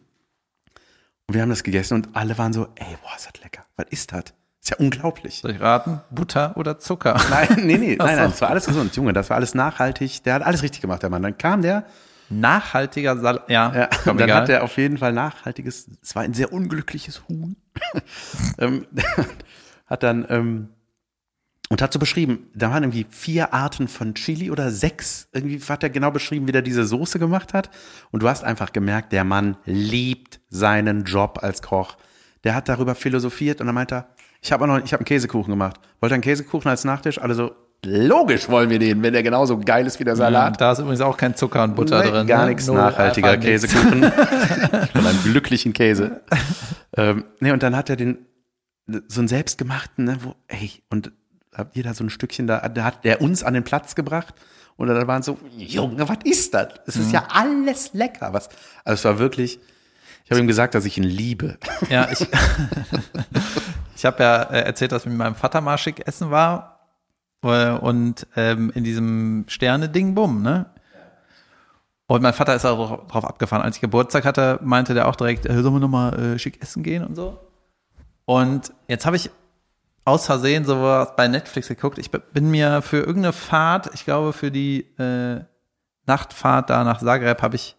Und wir haben das gegessen und alle waren so, ey, boah, ist das lecker. Was ist das? Ist ja unglaublich. Soll ich raten? Butter oder Zucker? Nein, nee, nee, nein, nein, das war alles gesund, Junge, das war alles nachhaltig. Der hat alles richtig gemacht, der Mann. Dann kam der, Nachhaltiger Salat. Ja, ja, komm, dann egal. hat er auf jeden Fall nachhaltiges, es war ein sehr unglückliches Huhn. ähm, hat dann, ähm, und hat so beschrieben, da waren irgendwie vier Arten von Chili oder sechs. Irgendwie hat er genau beschrieben, wie der diese Soße gemacht hat. Und du hast einfach gemerkt, der Mann liebt seinen Job als Koch. Der hat darüber philosophiert und dann meinte er, ich habe noch, ich habe einen Käsekuchen gemacht. Wollt ihr einen Käsekuchen als Nachtisch? Alle so, logisch wollen wir den, wenn der genauso geil ist wie der Salat. Da ist übrigens auch kein Zucker und Butter Nee, drin. Gar ne? nichts Null, nachhaltiger. Käsekuchen. Von einem glücklichen Käse. ähm, nee, und dann hat er den, so einen selbstgemachten, ne, wo, ey, und habt ihr da so ein Stückchen da, da hat der uns an den Platz gebracht. Und da waren so, Junge, was ist das? Es Mhm. ist ja alles lecker. Was, also es war wirklich, ich habe ihm gesagt, dass ich ihn liebe. Ja, ich, ich habe ja äh, erzählt, dass ich mit meinem Vater mal schick essen war äh, und ähm, in diesem Sterne-Ding, bumm, ne? Und mein Vater ist auch drauf abgefahren. Als ich Geburtstag hatte, meinte der auch direkt, äh, sollen wir nochmal äh, schick essen gehen und so. Und jetzt habe ich aus Versehen sowas bei Netflix geguckt. Ich bin mir für irgendeine Fahrt, ich glaube für die äh, Nachtfahrt da nach Zagreb, habe ich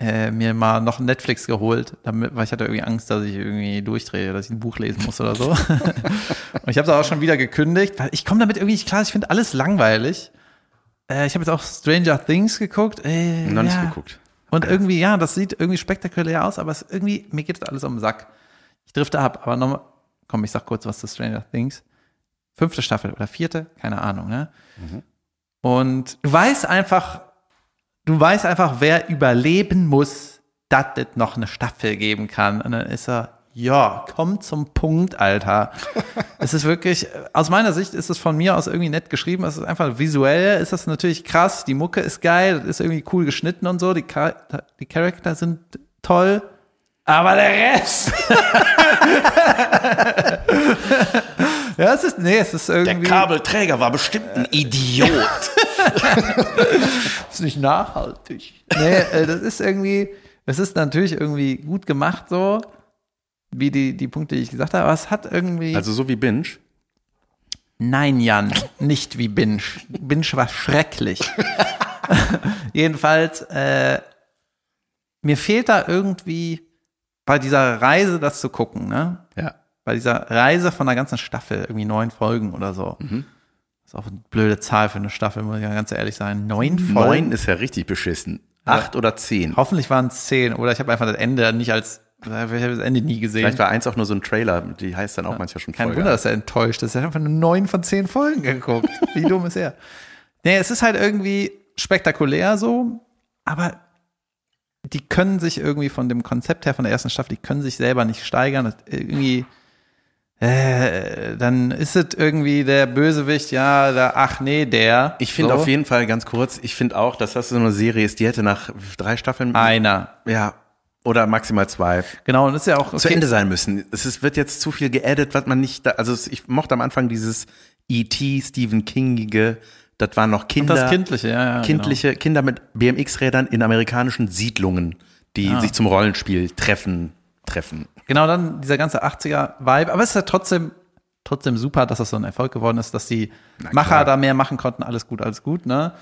äh, mir mal noch Netflix geholt, damit, weil ich hatte irgendwie Angst, dass ich irgendwie durchdrehe, dass ich ein Buch lesen muss oder so. und ich habe es auch schon wieder gekündigt, weil ich komme damit irgendwie nicht klar. Ich finde alles langweilig. Äh, ich habe jetzt auch Stranger Things geguckt. Äh, Noch nicht ja. geguckt. Und irgendwie, ja, das sieht irgendwie spektakulär aus, aber es irgendwie, mir geht das alles um den Sack. Ich drifte ab, aber nochmal, komm, ich sag kurz was zu Stranger Things. Fünfte Staffel oder vierte, keine Ahnung, ne? Und du weißt einfach, du weißt einfach, wer überleben muss, dass es noch eine Staffel geben kann. Und dann ist er, ja, komm zum Punkt, Alter. es ist wirklich, aus meiner Sicht ist es von mir aus irgendwie nett geschrieben. Es ist einfach visuell, ist das natürlich krass. Die Mucke ist geil, ist irgendwie cool geschnitten und so. Die, Char die Charakter sind toll. Aber der Rest. ja, es ist, nee, es ist irgendwie. Kabelträger war bestimmt ein Idiot. ist nicht nachhaltig. Nee, äh, das ist irgendwie, es ist natürlich irgendwie gut gemacht so, wie die, die Punkte, die ich gesagt habe, aber es hat irgendwie. Also so wie Binge. Nein, Jan, nicht wie Binge. Binge war schrecklich. Jedenfalls, äh, mir fehlt da irgendwie bei dieser Reise das zu gucken, ne? Ja. Bei dieser Reise von der ganzen Staffel, irgendwie neun Folgen oder so. Mhm. Das ist auch eine blöde Zahl für eine Staffel, muss ich ja ganz ehrlich sein. Neun Folgen. Neun ist ja richtig beschissen. Acht oder zehn. Hoffentlich waren es zehn oder ich habe einfach das Ende nicht als Ich habe das Ende nie gesehen. Vielleicht war eins auch nur so ein Trailer, die heißt dann auch manchmal schon Kein Folge. Wunder, dass er enttäuscht ist. Er hat einfach nur neun von zehn Folgen geguckt. Wie dumm ist er? Nee, es ist halt irgendwie spektakulär so, aber die können sich irgendwie von dem Konzept her von der ersten Staffel, die können sich selber nicht steigern. Das irgendwie, äh, dann ist es irgendwie der Bösewicht, ja, da, ach nee, der. Ich finde so. auf jeden Fall ganz kurz, ich finde auch, dass das so eine Serie ist, die hätte nach drei Staffeln, einer. ja, oder maximal zwei, Genau, und das ist ja auch zu Ende sein müssen. Es ist, wird jetzt zu viel geaddet, was man nicht, da, also ich mochte am Anfang dieses E.T. Stephen Kingige, das waren noch Kinder. das Kindliche, ja, ja. kindliche Kinder mit BMX-Rädern in amerikanischen Siedlungen, die Ah. sich zum Rollenspiel treffen, treffen. Genau, dann dieser ganze 80er-Vibe. Aber es ist ja trotzdem, trotzdem super, dass das so ein Erfolg geworden ist, dass die Macher da mehr machen konnten. Alles gut, alles gut, ne?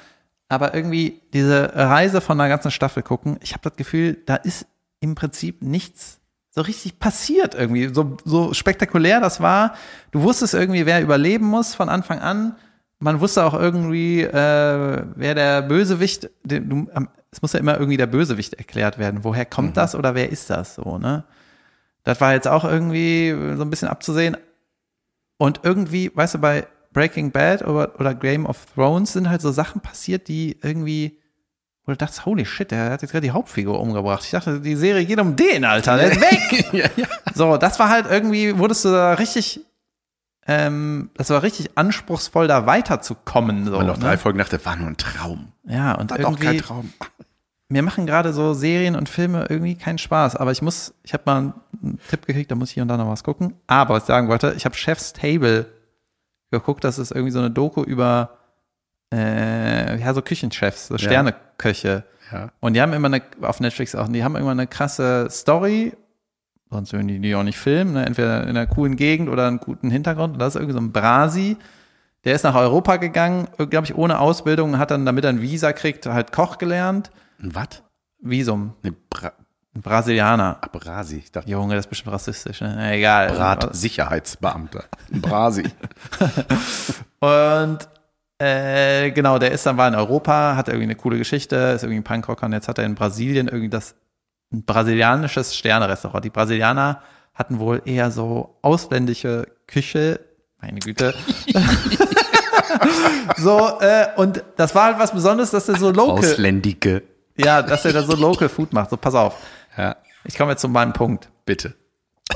Aber irgendwie diese Reise von einer ganzen Staffel gucken, ich habe das Gefühl, da ist im Prinzip nichts so richtig passiert irgendwie. So, so spektakulär das war. Du wusstest irgendwie, wer überleben muss von Anfang an. Man wusste auch irgendwie, äh, wer der Bösewicht, den, du, es muss ja immer irgendwie der Bösewicht erklärt werden. Woher kommt das oder wer ist das so, ne? Das war jetzt auch irgendwie so ein bisschen abzusehen. Und irgendwie, weißt du, bei Breaking Bad oder, oder Game of Thrones sind halt so Sachen passiert, die irgendwie, wo du dachtest, holy shit, der hat jetzt gerade die Hauptfigur umgebracht. Ich dachte, die Serie geht um den, Alter, der ist weg. ja, ja. So, das war halt irgendwie, wurdest du da richtig, ähm, das war richtig anspruchsvoll, da weiterzukommen. So, Und noch ne? drei Folgen dachte, war nur ein Traum. Ja, und War doch kein irgendwie, Traum. mir machen gerade so Serien und Filme irgendwie keinen Spaß. Aber ich muss, ich habe mal einen Tipp gekriegt, da muss ich hier und da noch was gucken. Aber was ich sagen wollte, ich habe Chef's Table geguckt. Das ist irgendwie so eine Doku über äh, ja so Küchenchefs, so Sterneköche. Ja. Und die haben immer eine auf Netflix auch, die haben immer eine krasse Story. Sonst würden die die auch nicht filmen, ne? entweder in einer coolen Gegend oder einen guten Hintergrund. Und das ist irgendwie so ein Brasi, der ist nach Europa gegangen, glaube ich, ohne Ausbildung, hat dann, damit er ein Visa kriegt, halt Koch gelernt. Ein was? Visum. Eine Bra Ein Brasilianer. Ach, Brasi. Ich dachte, Junge, das ist bestimmt rassistisch, ne? Na, Egal. Brat-Sicherheitsbeamter. Ein Brasi. Und äh, genau, der ist dann war in Europa, hat irgendwie eine coole Geschichte, ist irgendwie ein Punkrocker und jetzt hat er in Brasilien irgendwie das ein brasilianisches Sternerestaurant. Die Brasilianer hatten wohl eher so ausländische Küche. Meine Güte. so, äh, und das war halt was Besonderes, dass er so local, Ausländige. ja, dass er da so local Food macht. So, pass auf. Ja, Ich komme jetzt zu meinem Punkt. bitte.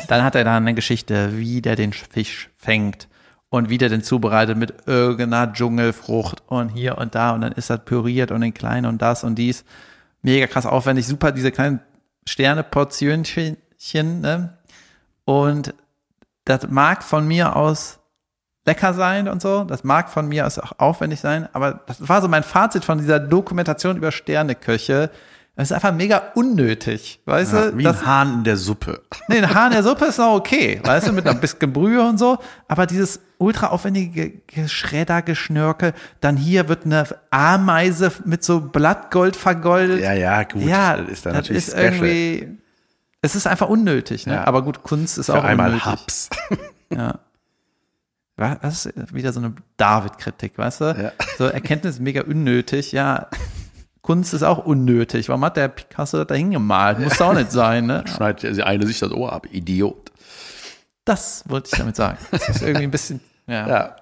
Dann hat er da eine Geschichte, wie der den Fisch fängt und wie der den zubereitet mit irgendeiner Dschungelfrucht und hier und da und dann ist das püriert und in klein und das und dies. Mega krass aufwendig, super, diese kleinen Sterneportionchen, ne? Und das mag von mir aus lecker sein und so, das mag von mir aus auch aufwendig sein, aber das war so mein Fazit von dieser Dokumentation über Sterneköche. Es ist einfach mega unnötig, weißt Ja, du? wie Das- ein Hahn in der Suppe. Nee, ein Haar in der Suppe ist noch okay, weißt du, mit ein bisschen Brühe und so. Aber dieses ultra aufwendige Geschreddergeschnörkel, dann hier wird eine Ameise mit so Blattgold vergoldet. Ja, ja, gut. ja das ist dann das natürlich ist special. irgendwie, es ist einfach unnötig, ne? Ja. Aber gut, Kunst ist Für auch einmal unnötig. Hubs. Ja. Das ist wieder so eine David-Kritik, weißt du? Ja. So Erkenntnis ist mega unnötig. Ja, Kunst ist auch unnötig. Warum hat der Picasso das da hingemalt? Muss auch nicht sein, ne? Schneidet die eine sich das Ohr ab. Idiot. Das wollte ich damit sagen. Das ist irgendwie ein bisschen, ja, Ja.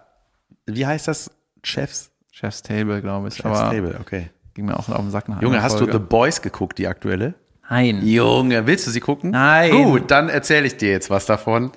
Wie heißt das? Chefs? Chef's Table, glaube ich. Chefs aber Table, okay. ging mir auch auf den Sack nach Junge, hast Folge. du The Boys geguckt, die aktuelle? Nein. Junge, willst du sie gucken? Nein. Gut, dann erzähle ich dir jetzt was davon.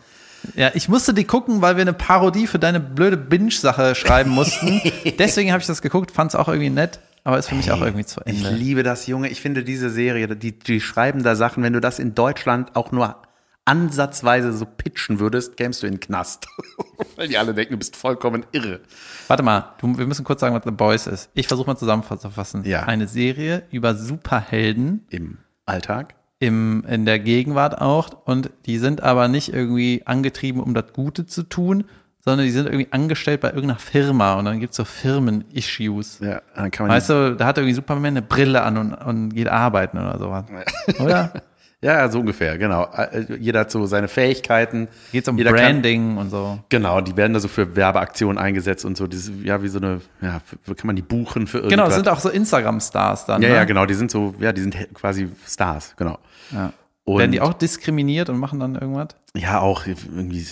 Ja, ich musste die gucken, weil wir eine Parodie für deine blöde Binge-Sache schreiben mussten. Deswegen habe ich das geguckt, fand es auch irgendwie nett, aber ist für mich auch irgendwie zu Ich Ende. liebe das, Junge. Ich finde diese Serie, die, die schreiben da Sachen, wenn du das in Deutschland auch nur ansatzweise so pitchen würdest, kämst du in den Knast. Weil die alle denken, du bist vollkommen irre. Warte mal, du, wir müssen kurz sagen, was The Boys ist. Ich versuche mal zusammenzufassen. Ja. Eine Serie über Superhelden Im Alltag. im, in der Gegenwart auch und die sind aber nicht irgendwie angetrieben, um das Gute zu tun, sondern die sind irgendwie angestellt bei irgendeiner Firma und dann gibt's so Firmen-Issues. Ja, dann kann man Weißt du, da hat irgendwie Superman eine Brille an und, und geht arbeiten oder sowas. Oder? Ja, so ungefähr, genau. Jeder hat so seine Fähigkeiten. Geht's um Jeder kann- Branding und so. Genau, die werden da so für Werbeaktionen eingesetzt und so. Dieses, ja, wie so eine, ja, kann man die buchen für irgendwas? Genau, das sind auch so Instagram-Stars dann. Ja, ne? ja, genau, die sind so, ja, die sind quasi Stars, genau. Ja. Werden die auch diskriminiert und machen dann irgendwas? Ja, auch irgendwie,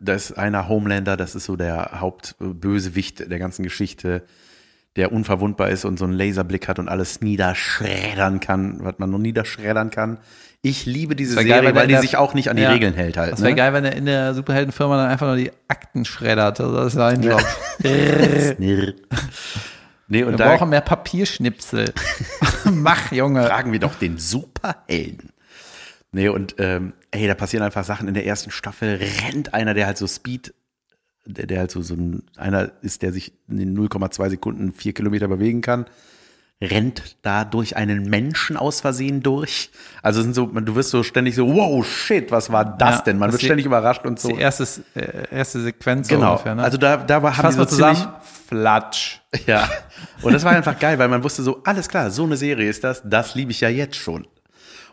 da, ist einer Homelander, das ist so der Hauptbösewicht der ganzen Geschichte, der unverwundbar ist und so einen Laserblick hat und alles niederschreddern kann, was man nur niederschreddern kann. Ich liebe diese Serie, geil, wenn weil die der- sich auch nicht an die Ja. Regeln hält halt. Das wäre ne? geil, wenn er in der Superheldenfirma dann einfach nur die Akten schreddert. Also das ist sein Job. Nee, und Wir da brauchen mehr Papierschnipsel. Mach, Junge. fragen wir doch den Superhelden. Nee, und ähm, ey, da passieren einfach Sachen. In der ersten Staffel rennt einer, der halt so Speed, der, der halt so, so ein, einer ist, der sich in 0,2 Sekunden vier Kilometer bewegen kann, rennt da durch einen Menschen aus Versehen durch. Also sind so, du wirst so ständig so, wow, shit, was war das Ja, denn? Man das wird die- ständig überrascht und so. die erste, äh, erste Sequenz so Genau. ungefähr. Ne? Also da, da war, haben Fass die so ziemlich, zusammen. Flatsch. Ja, und das war einfach geil, weil man wusste so, alles klar, so eine Serie ist das, das liebe ich ja jetzt schon.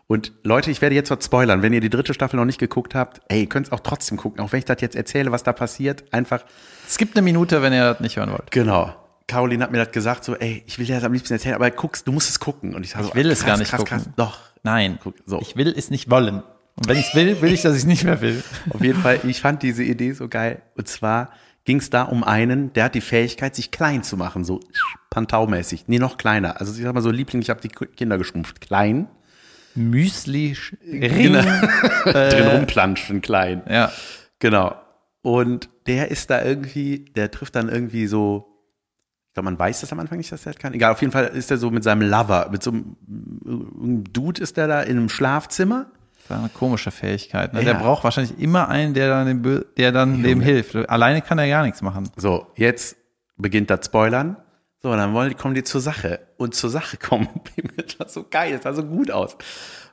Und Leute, ich werde jetzt was spoilern. Wenn ihr die dritte Staffel noch nicht geguckt habt, ey, ihr könnt es auch trotzdem gucken, auch wenn ich das jetzt erzähle, was da passiert. Einfach, Es gibt eine Minute, wenn ihr das nicht hören wollt. genau. Caroline hat mir das gesagt, so, ey, ich will dir das am liebsten erzählen, aber guckst, du musst es gucken. Und ich sage so, Ich will es krass, gar nicht krass, gucken. Krass, doch. Nein, Guck, so. ich will es nicht wollen. Und wenn ich es will, will ich, dass ich es nicht mehr will. Auf jeden Fall, ich fand diese Idee so geil. Und zwar ging es da um einen, der hat die Fähigkeit, sich klein zu machen, so Pantau-mäßig. Nee, noch kleiner. Also ich sag mal so, Liebling, ich habe die Kinder geschrumpft. Klein, Müsli, Genau. Ring. drin rumplanschen, klein. Ja. Genau. Und der ist da irgendwie, der trifft dann irgendwie so, ich glaube, man weiß das am Anfang nicht, dass er das kann. Egal, auf jeden Fall ist er so mit seinem Lover, mit so einem, Dude ist der da in einem Schlafzimmer. Das war eine komische Fähigkeit. Ne? Ja. Der braucht wahrscheinlich immer einen, der dann, dem, der dann dem hilft. Alleine kann er gar nichts machen. So, jetzt beginnt das Spoilern. So, dann wollen, kommen die zur Sache. Und zur Sache kommen, das so geil, das sah so gut aus,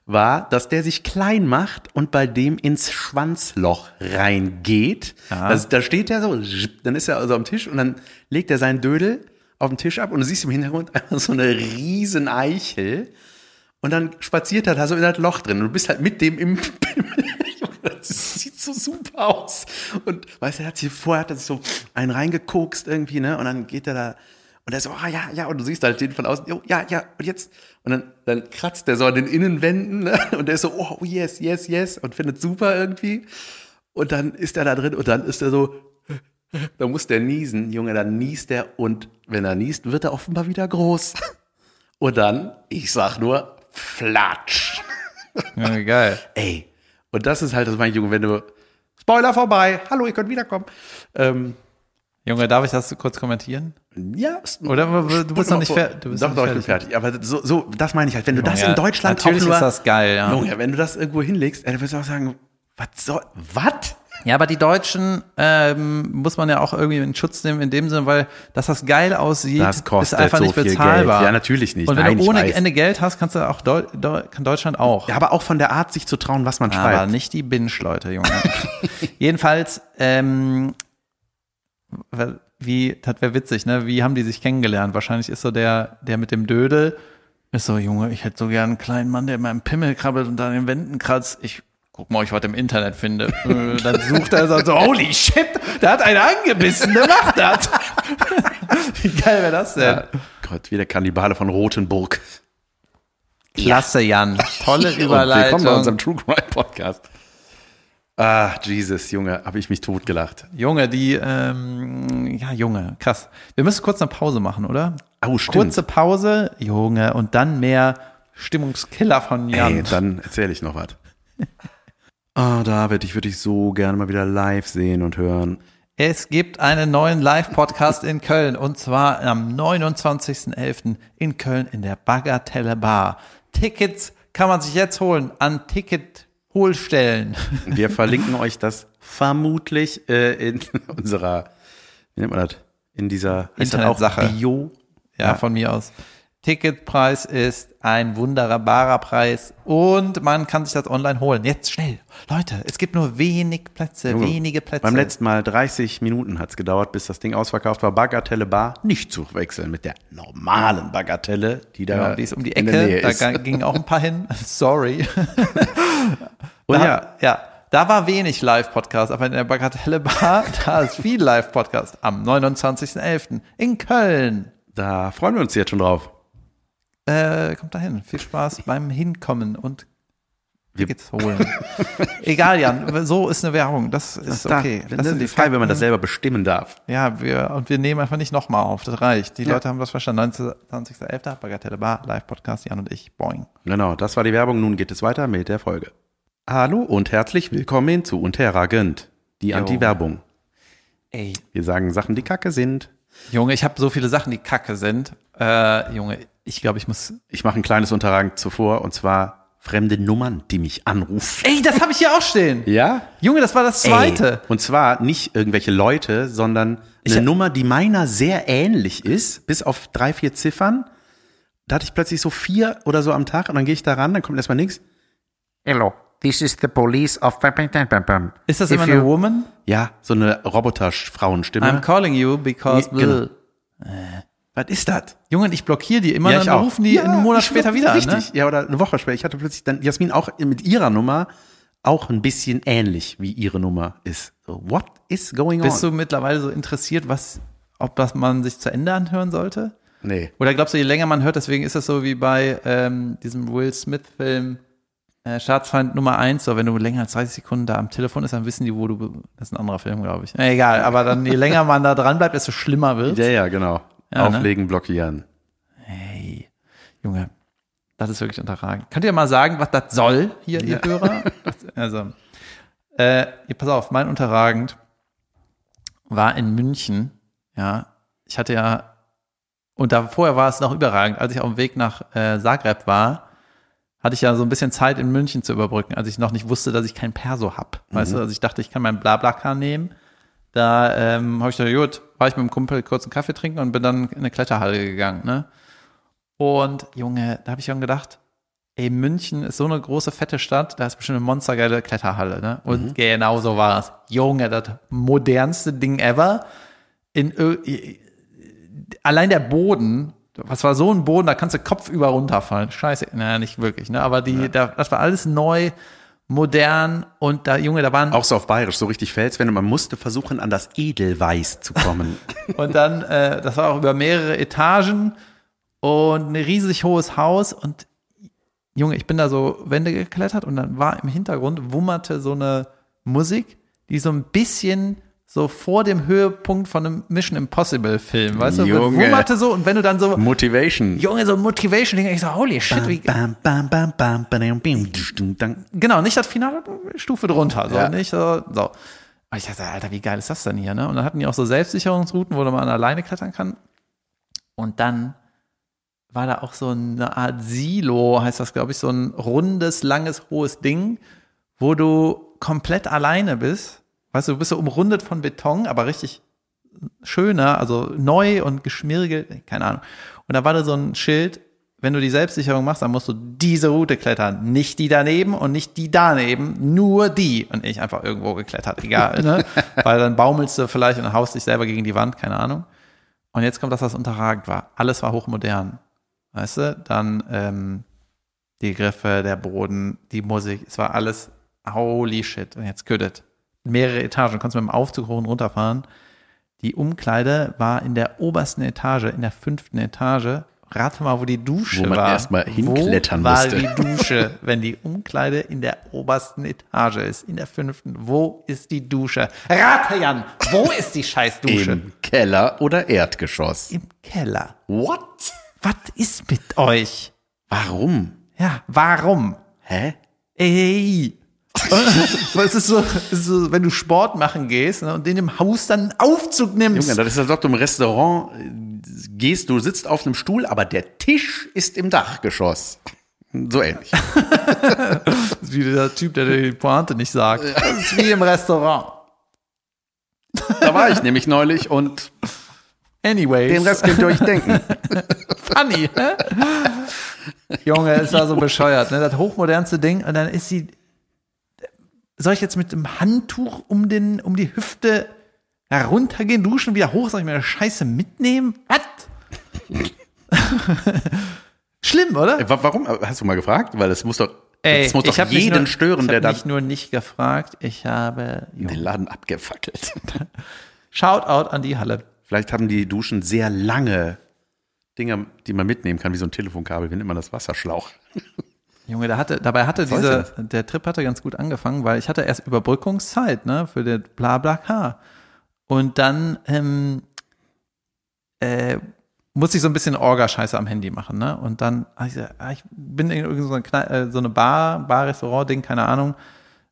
war, dass der sich klein macht und bei dem ins Schwanzloch reingeht. Das, da steht er so, dann ist er also am Tisch und dann legt er seinen Dödel auf den Tisch ab und du siehst im Hintergrund einfach so eine riesen Eichel. Und dann spaziert er da so in das Loch drin und du bist halt mit dem im Das sieht so super aus. Und weißt du, er hat sich vorher hat er sich so einen reingekokst irgendwie, ne? Und dann geht er da und er so, ah ja, ja, und du siehst halt den von außen, jo, ja, ja, und jetzt, und dann, dann kratzt der so an den Innenwänden, ne? Und der ist so, oh, yes, yes, yes, und findet super irgendwie. Und dann ist er da drin und dann ist er so, da muss der niesen, Junge, dann niest er und wenn er niest, wird er offenbar wieder groß. Und dann, ich sag nur, flatsch. Ja, geil. Ey, und das ist halt das, meine Junge, wenn du, Spoiler vorbei, hallo, ihr könnt wiederkommen. Ähm, Junge, darf ich das kurz kommentieren? ja, Oder du bist noch nicht fer- du bist doch, noch doch, nicht ich bin fertig. Aber so, so, das meine ich halt. Wenn du das Ja, in Deutschland natürlich auch nur, ist das geil, ja. Junge, wenn du das irgendwo hinlegst, dann würdest du auch sagen, was soll, was? Ja, aber die Deutschen ähm, muss man ja auch irgendwie in Schutz nehmen in dem Sinne, weil dass das geil aussieht, Das ist einfach so nicht bezahlbar. Ja, natürlich nicht. Und wenn Nein, du ohne. Ende Geld hast, kannst du auch Deu Deu kann Deutschland auch. Ja, aber auch von der Art, sich zu trauen, was man aber schreibt. nicht die Binge-Leute, Junge. Jedenfalls, ähm, wie, das wäre witzig, ne? Wie haben die sich kennengelernt? Wahrscheinlich ist so der, der mit dem Dödel, ist so, Junge, ich hätte so gern einen kleinen Mann, der in meinem Pimmel krabbelt und an den Wänden kratzt. Ich guck mal, ob ich was im Internet finde. Äh, Dann sucht er so, so, holy shit, der hat einen angebissen, der macht das. Wie geil wäre das denn? Ja. Gott, wie der Kannibale von Rothenburg. Klasse, Jan. Tolle Und willkommen bei Überleitung. unserem True Crime Podcast. Ah, Jesus, Junge, habe ich mich totgelacht. Junge, die, ähm, ja, Junge, krass. Wir müssen kurz eine Pause machen, oder? Oh, stimmt. Kurze Pause, Junge, und dann mehr Stimmungskiller von Jan. Ey, dann erzähle ich noch was. Ah, David, ich würde dich so gerne mal wieder live sehen und hören. Es gibt einen neuen Live-Podcast in Köln und zwar am 29.11. in Köln in der Bagatelle Bar. Tickets kann man sich jetzt holen an Ticket-Holstellen. Wir verlinken euch das vermutlich äh, in unserer, wie nennt man das? In dieser Internetsache. Bio. Ja, von mir aus. Ticketpreis ist ein wunderbarer Preis und man kann sich das online holen. Jetzt schnell. Leute, es gibt nur wenig Plätze, Junge, wenige Plätze. Beim letzten Mal 30 Minuten hat's gedauert, bis das Ding ausverkauft war. Bagatelle Bar nicht zu wechseln mit der normalen Bagatelle, die da ja, die ist um die Ecke, da gingen auch ein paar hin. Sorry. Und da, ja, ja, da war wenig Live-Podcast, aber in der Bagatelle Bar, da ist viel Live-Podcast am 29.11. in Köln. da freuen wir uns jetzt schon drauf. Äh, kommt dahin. Viel Spaß beim Hinkommen und Tickets holen. Egal, Jan, so ist eine Werbung. Das ist Da, okay. das sind ist geil, wenn man das selber bestimmen darf. Ja, wir, und wir nehmen einfach nicht nochmal auf. Das reicht. Die Ja. Leute haben das verstanden. 20.11. Bagatelle Bar, Live-Podcast, Jan und ich. Boing. Genau, das war die Werbung. Nun geht es weiter mit der Folge. Hallo und herzlich willkommen zu Unterragend, die. Anti-Werbung. Ey, Wir sagen Sachen, die kacke sind. Junge, ich habe so viele Sachen, die kacke sind. Äh, Junge, ich glaube, ich muss. Ich mache ein kleines Unterragend zuvor und zwar fremde Nummern, die mich anrufen. Ey, das habe ich hier auch stehen. Ja? Junge, das war das zweite. Ey. Und zwar nicht irgendwelche Leute, sondern Ich eine hab- Nummer, die meiner sehr ähnlich ist, bis auf drei, vier Ziffern. Da hatte ich plötzlich so vier oder so am Tag und dann gehe ich da ran, dann kommt erstmal nichts. Hello, this is the police of bam, bam, bam, bam, bam. Ist das If immer eine you- Woman? Ja, so eine Roboter-Frauenstimme. I'm calling you because. Ja, genau. Blah. Was ist das? Junge, ich blockiere die immer, Ja, dann rufen die einen Monat später wieder Richtig, an. Ne? ja, oder eine Woche später. Ich hatte plötzlich dann Jasmin auch mit ihrer Nummer auch ein bisschen ähnlich, wie ihre Nummer ist. So, what is going Bist on? du mittlerweile so interessiert, was, ob das man sich zu Ende anhören sollte? nee. Oder glaubst du, je länger man hört, deswegen ist das so wie bei ähm, diesem Will Smith-Film äh, Staatsfeind Nummer eins, so wenn du länger als 30 Sekunden da am Telefon ist, dann wissen die, wo du. Das ist ein anderer Film, glaube ich. Egal, aber dann je länger man da dran bleibt, desto schlimmer wird. Ja, ja, genau. Ja, ne? Auflegen, blockieren. Hey, Junge, das ist wirklich unterragend. Könnt ihr mal sagen, was das soll hier, ihr Hörer? also, äh, ihr, pass auf, mein unterragend war in München. Ja, ich hatte ja, und da vorher war es noch überragend, als ich auf dem Weg nach äh, Zagreb war, hatte ich ja so ein bisschen Zeit in München zu überbrücken, als ich noch nicht wusste, dass ich kein Perso hab. Weißt du, also ich dachte, ich kann meinen Blablacar nehmen. Da ähm, habe ich gedacht, gut, war ich mit dem Kumpel kurz einen Kaffee trinken und bin dann in eine Kletterhalle gegangen. Ne? Und Junge, da habe ich schon gedacht, ey, München ist so eine große, fette Stadt, da ist bestimmt eine monstergeile Kletterhalle. Ne? Und genau so war es. Junge, das modernste Ding ever. In, allein der Boden, was war so ein Boden, da kannst du kopfüber runterfallen. Scheiße, naja, nicht wirklich, ne? Aber die, da, das war alles neu, modern und da, Junge, da waren Auch so auf Bayerisch, so richtig Felswände. Man musste versuchen, an das Edelweiß zu kommen. Und dann, äh, das war auch über mehrere Etagen und ein riesig hohes Haus. Und Junge, ich bin da so Wände geklettert und dann war im Hintergrund wummerte so eine Musik, die so ein bisschen so vor dem Höhepunkt von einem Mission Impossible Film, weißt du, Junge. wummerte so und wenn du dann so, Motivation. Junge, so ein Motivation-Ding, ich so, holy shit, wie, Bam, bam, bam, bam, bam, bam, dum, dum. genau, nicht das finale Stufe drunter, so, Ja. nicht so, so. Und ich dachte, Alter, wie geil ist das denn hier, ne? Und dann hatten die auch so Selbstsicherungsrouten, wo man alleine klettern kann. Und dann war da auch so eine Art Silo, heißt das, glaube ich, so ein rundes, langes, hohes Ding, wo du komplett alleine bist. Weißt du, du bist so umrundet von Beton, aber richtig schöner, also neu und geschmirgelt, keine Ahnung. Und da war da so ein Schild, wenn du die Selbstsicherung machst, dann musst du diese Route klettern. Nicht die daneben und nicht die daneben, nur die. Und ich einfach irgendwo geklettert, egal, ne? Weil dann baumelst du vielleicht und haust dich selber gegen die Wand, keine Ahnung. Und jetzt kommt das, was unterragend war. Alles war hochmodern. Weißt du? Dann ähm, die Griffe, der Boden, die Musik, es war alles holy shit. Und jetzt göttet. Mehrere Etagen, du konntest mit dem Aufzug hoch und runter fahren. Die Umkleide war in der obersten Etage, in der fünften Etage. Rate mal, wo die Dusche Wo man war. erst mal hinklettern wo war musste. die Dusche, wenn die Umkleide in der obersten Etage ist, in der fünften? Wo ist die Dusche? Rate, Jan, wo ist die Scheißdusche? Im Keller oder Erdgeschoss. Im Keller. What? Was ist mit euch? Warum? Ja, warum? Hä? Ey. Weil es ist so, es ist so, wenn du Sport machen gehst ne, und in dem Haus dann einen Aufzug nimmst. Junge, das ist, als ob du im Restaurant äh, gehst, du sitzt auf einem Stuhl, aber der Tisch ist im Dachgeschoss. So ähnlich. Das ist wie der Typ, der die Pointe nicht sagt. Das ist wie im Restaurant. Da war ich nämlich neulich und Anyways. den Rest könnt ihr euch denken. funny. hä? Junge, es war so bescheuert, ne? Das hochmodernste Ding. Und dann ist sie. Soll ich jetzt mit dem Handtuch um, den, um die Hüfte heruntergehen, duschen, wieder hoch? Soll ich mir eine Scheiße mitnehmen? Was? Schlimm, oder? Äh, wa- Warum? Hast du mal gefragt? Weil es muss doch, das muss doch jeden nur, stören, ich der da nicht nur nicht gefragt, ich habe den Laden abgefackelt. Shoutout an die Halle. Vielleicht haben die Duschen sehr lange Dinger, die man mitnehmen kann, wie so ein Telefonkabel. Wie nennt man das? Wasserschlauch. Junge, der hatte, dabei hatte soll's diese, der Trip hatte ganz gut angefangen, weil ich hatte erst Überbrückungszeit, ne, für den Blabla Und dann, ähm, äh, musste ich so ein bisschen Orga-Scheiße am Handy machen, ne? Und dann, ich, ah, ich bin in irgendeine so äh, so eine Bar, Bar-Restaurant-Ding, keine Ahnung,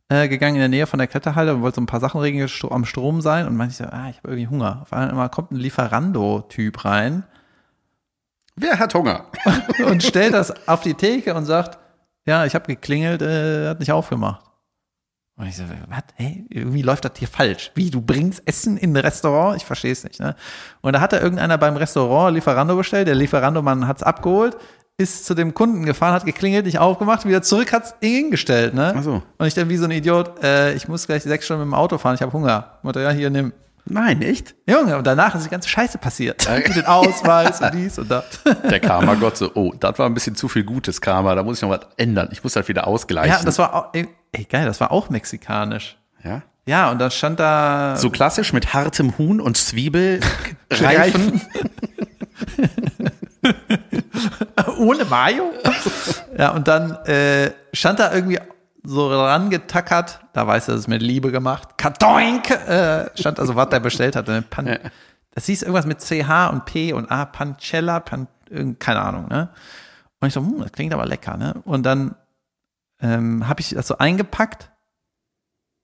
äh, gegangen in der Nähe von der Kletterhalle und wollte so ein paar Sachen regeln, am Strom sein und meinte ich so, ah, ich habe irgendwie Hunger. Auf einmal kommt ein Lieferando-Typ rein Wer hat Hunger? und stellt das auf die Theke und sagt, ja, ich habe geklingelt, äh, hat nicht aufgemacht. Und ich so, was? Hey, irgendwie läuft das hier falsch. Wie, du bringst Essen in ein Restaurant? Ich verstehe es nicht. Ne? Und da hat da irgendeiner beim Restaurant Lieferando bestellt. Der Lieferando-Mann hat's abgeholt, ist zu dem Kunden gefahren, hat geklingelt, nicht aufgemacht, wieder zurück, hat's hingestellt. Ne? Ach so. Und ich dann wie so ein Idiot, äh, ich muss gleich sechs Stunden mit dem Auto fahren, ich habe Hunger. Mutter, ja, hier, nimm. Nein, echt? Junge, und danach ist die ganze Scheiße passiert. Mit dem Ausweis und dies und das. Der Karma-Gott so, oh, das war ein bisschen zu viel gutes Karma, da muss ich noch was ändern. Ich muss das wieder ausgleichen. Ja, das war auch, ey, ey, geil, das war auch mexikanisch. ja? Ja, und dann stand da So klassisch mit hartem Huhn und Zwiebelreifen. ohne Mayo. ja, und dann äh, stand da irgendwie so rangetackert, da weiß er, das ist mit Liebe gemacht. Kartoink! Äh, stand also, was der bestellt hat. Ne? Pan, das hieß irgendwas mit CH und P und A, Pancella, Pan, keine Ahnung, ne? Und ich so, hm, das klingt aber lecker, ne? Und dann ähm, habe ich das so eingepackt.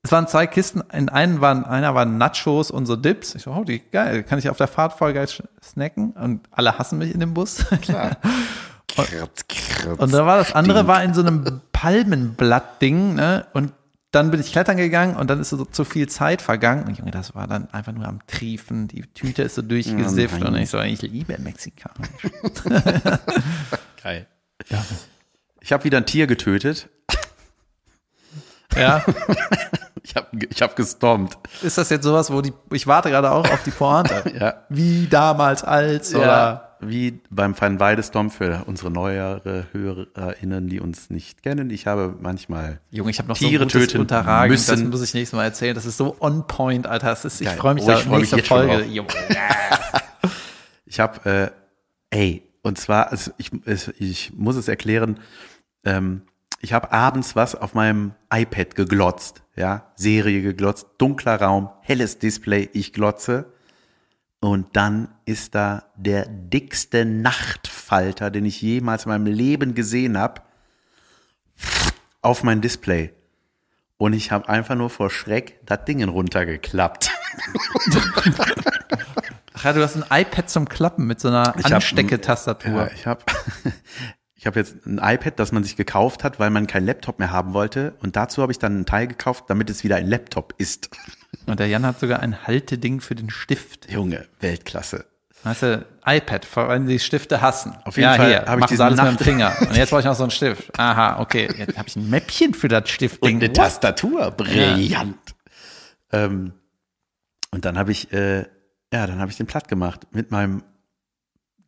Es waren zwei Kisten, in einen waren, einer waren Nachos und so Dips. Ich so, oh, die geil, kann ich auf der Fahrt voll geil snacken. Und alle hassen mich in dem Bus. Klar. Kratz, kratz. Und da war das andere war in so einem Palmenblatt-Ding, ne? Und dann bin ich klettern gegangen und dann ist so zu viel Zeit vergangen. Und Junge, das war dann einfach nur am Triefen. Die Tüte ist so durchgesifft nein. und ich so, ich liebe Mexikaner. Geil. Ich habe wieder ein Tier getötet. Ja. Ich habe ich hab gestompt. Ist das jetzt sowas, wo die, ich warte gerade auch auf die Pointe. Ja. Wie damals als oder? Wie beim Fein Weidestorm für unsere neuere HörerInnen, die uns nicht kennen. Ich habe manchmal Junge, ich habe noch Tiere so ein töten Unterragen. Das müssen. muss ich nächstes Mal erzählen. Das ist so on point, Alter. Das ist, ich freue mich Oh, da ich freu mich nächste schon Folge. Ich habe, äh, ey, und zwar, also ich, ich muss es erklären, ähm, ich habe abends was auf meinem iPad geglotzt, ja, Serie geglotzt, dunkler Raum, helles Display, ich glotze und dann ist da der dickste Nachtfalter, den ich jemals in meinem Leben gesehen habe, auf mein Display. Und ich habe einfach nur vor Schreck das Ding runtergeklappt. Ach ja, du hast ein iPad zum Klappen mit so einer Ich hab- Anstecketastatur. Ja, ich habe ich hab jetzt ein iPad, das man sich gekauft hat, weil man keinen Laptop mehr haben wollte. Und dazu habe ich dann einen Teil gekauft, damit es wieder ein Laptop ist. Und der Jan hat sogar ein Halteding für den Stift. Junge, Weltklasse. Weißt du, iPad, vor allem die Stifte hassen. Auf jeden ja, Fall hier, hab ich alles mit dem Nacht- Finger. Und jetzt brauche ich noch so einen Stift. Aha, okay. Jetzt habe ich ein Mäppchen für das Stiftding. Und eine? Tastatur, brillant. Ähm, und dann habe ich, äh, ja, dann habe ich den platt gemacht mit meinem,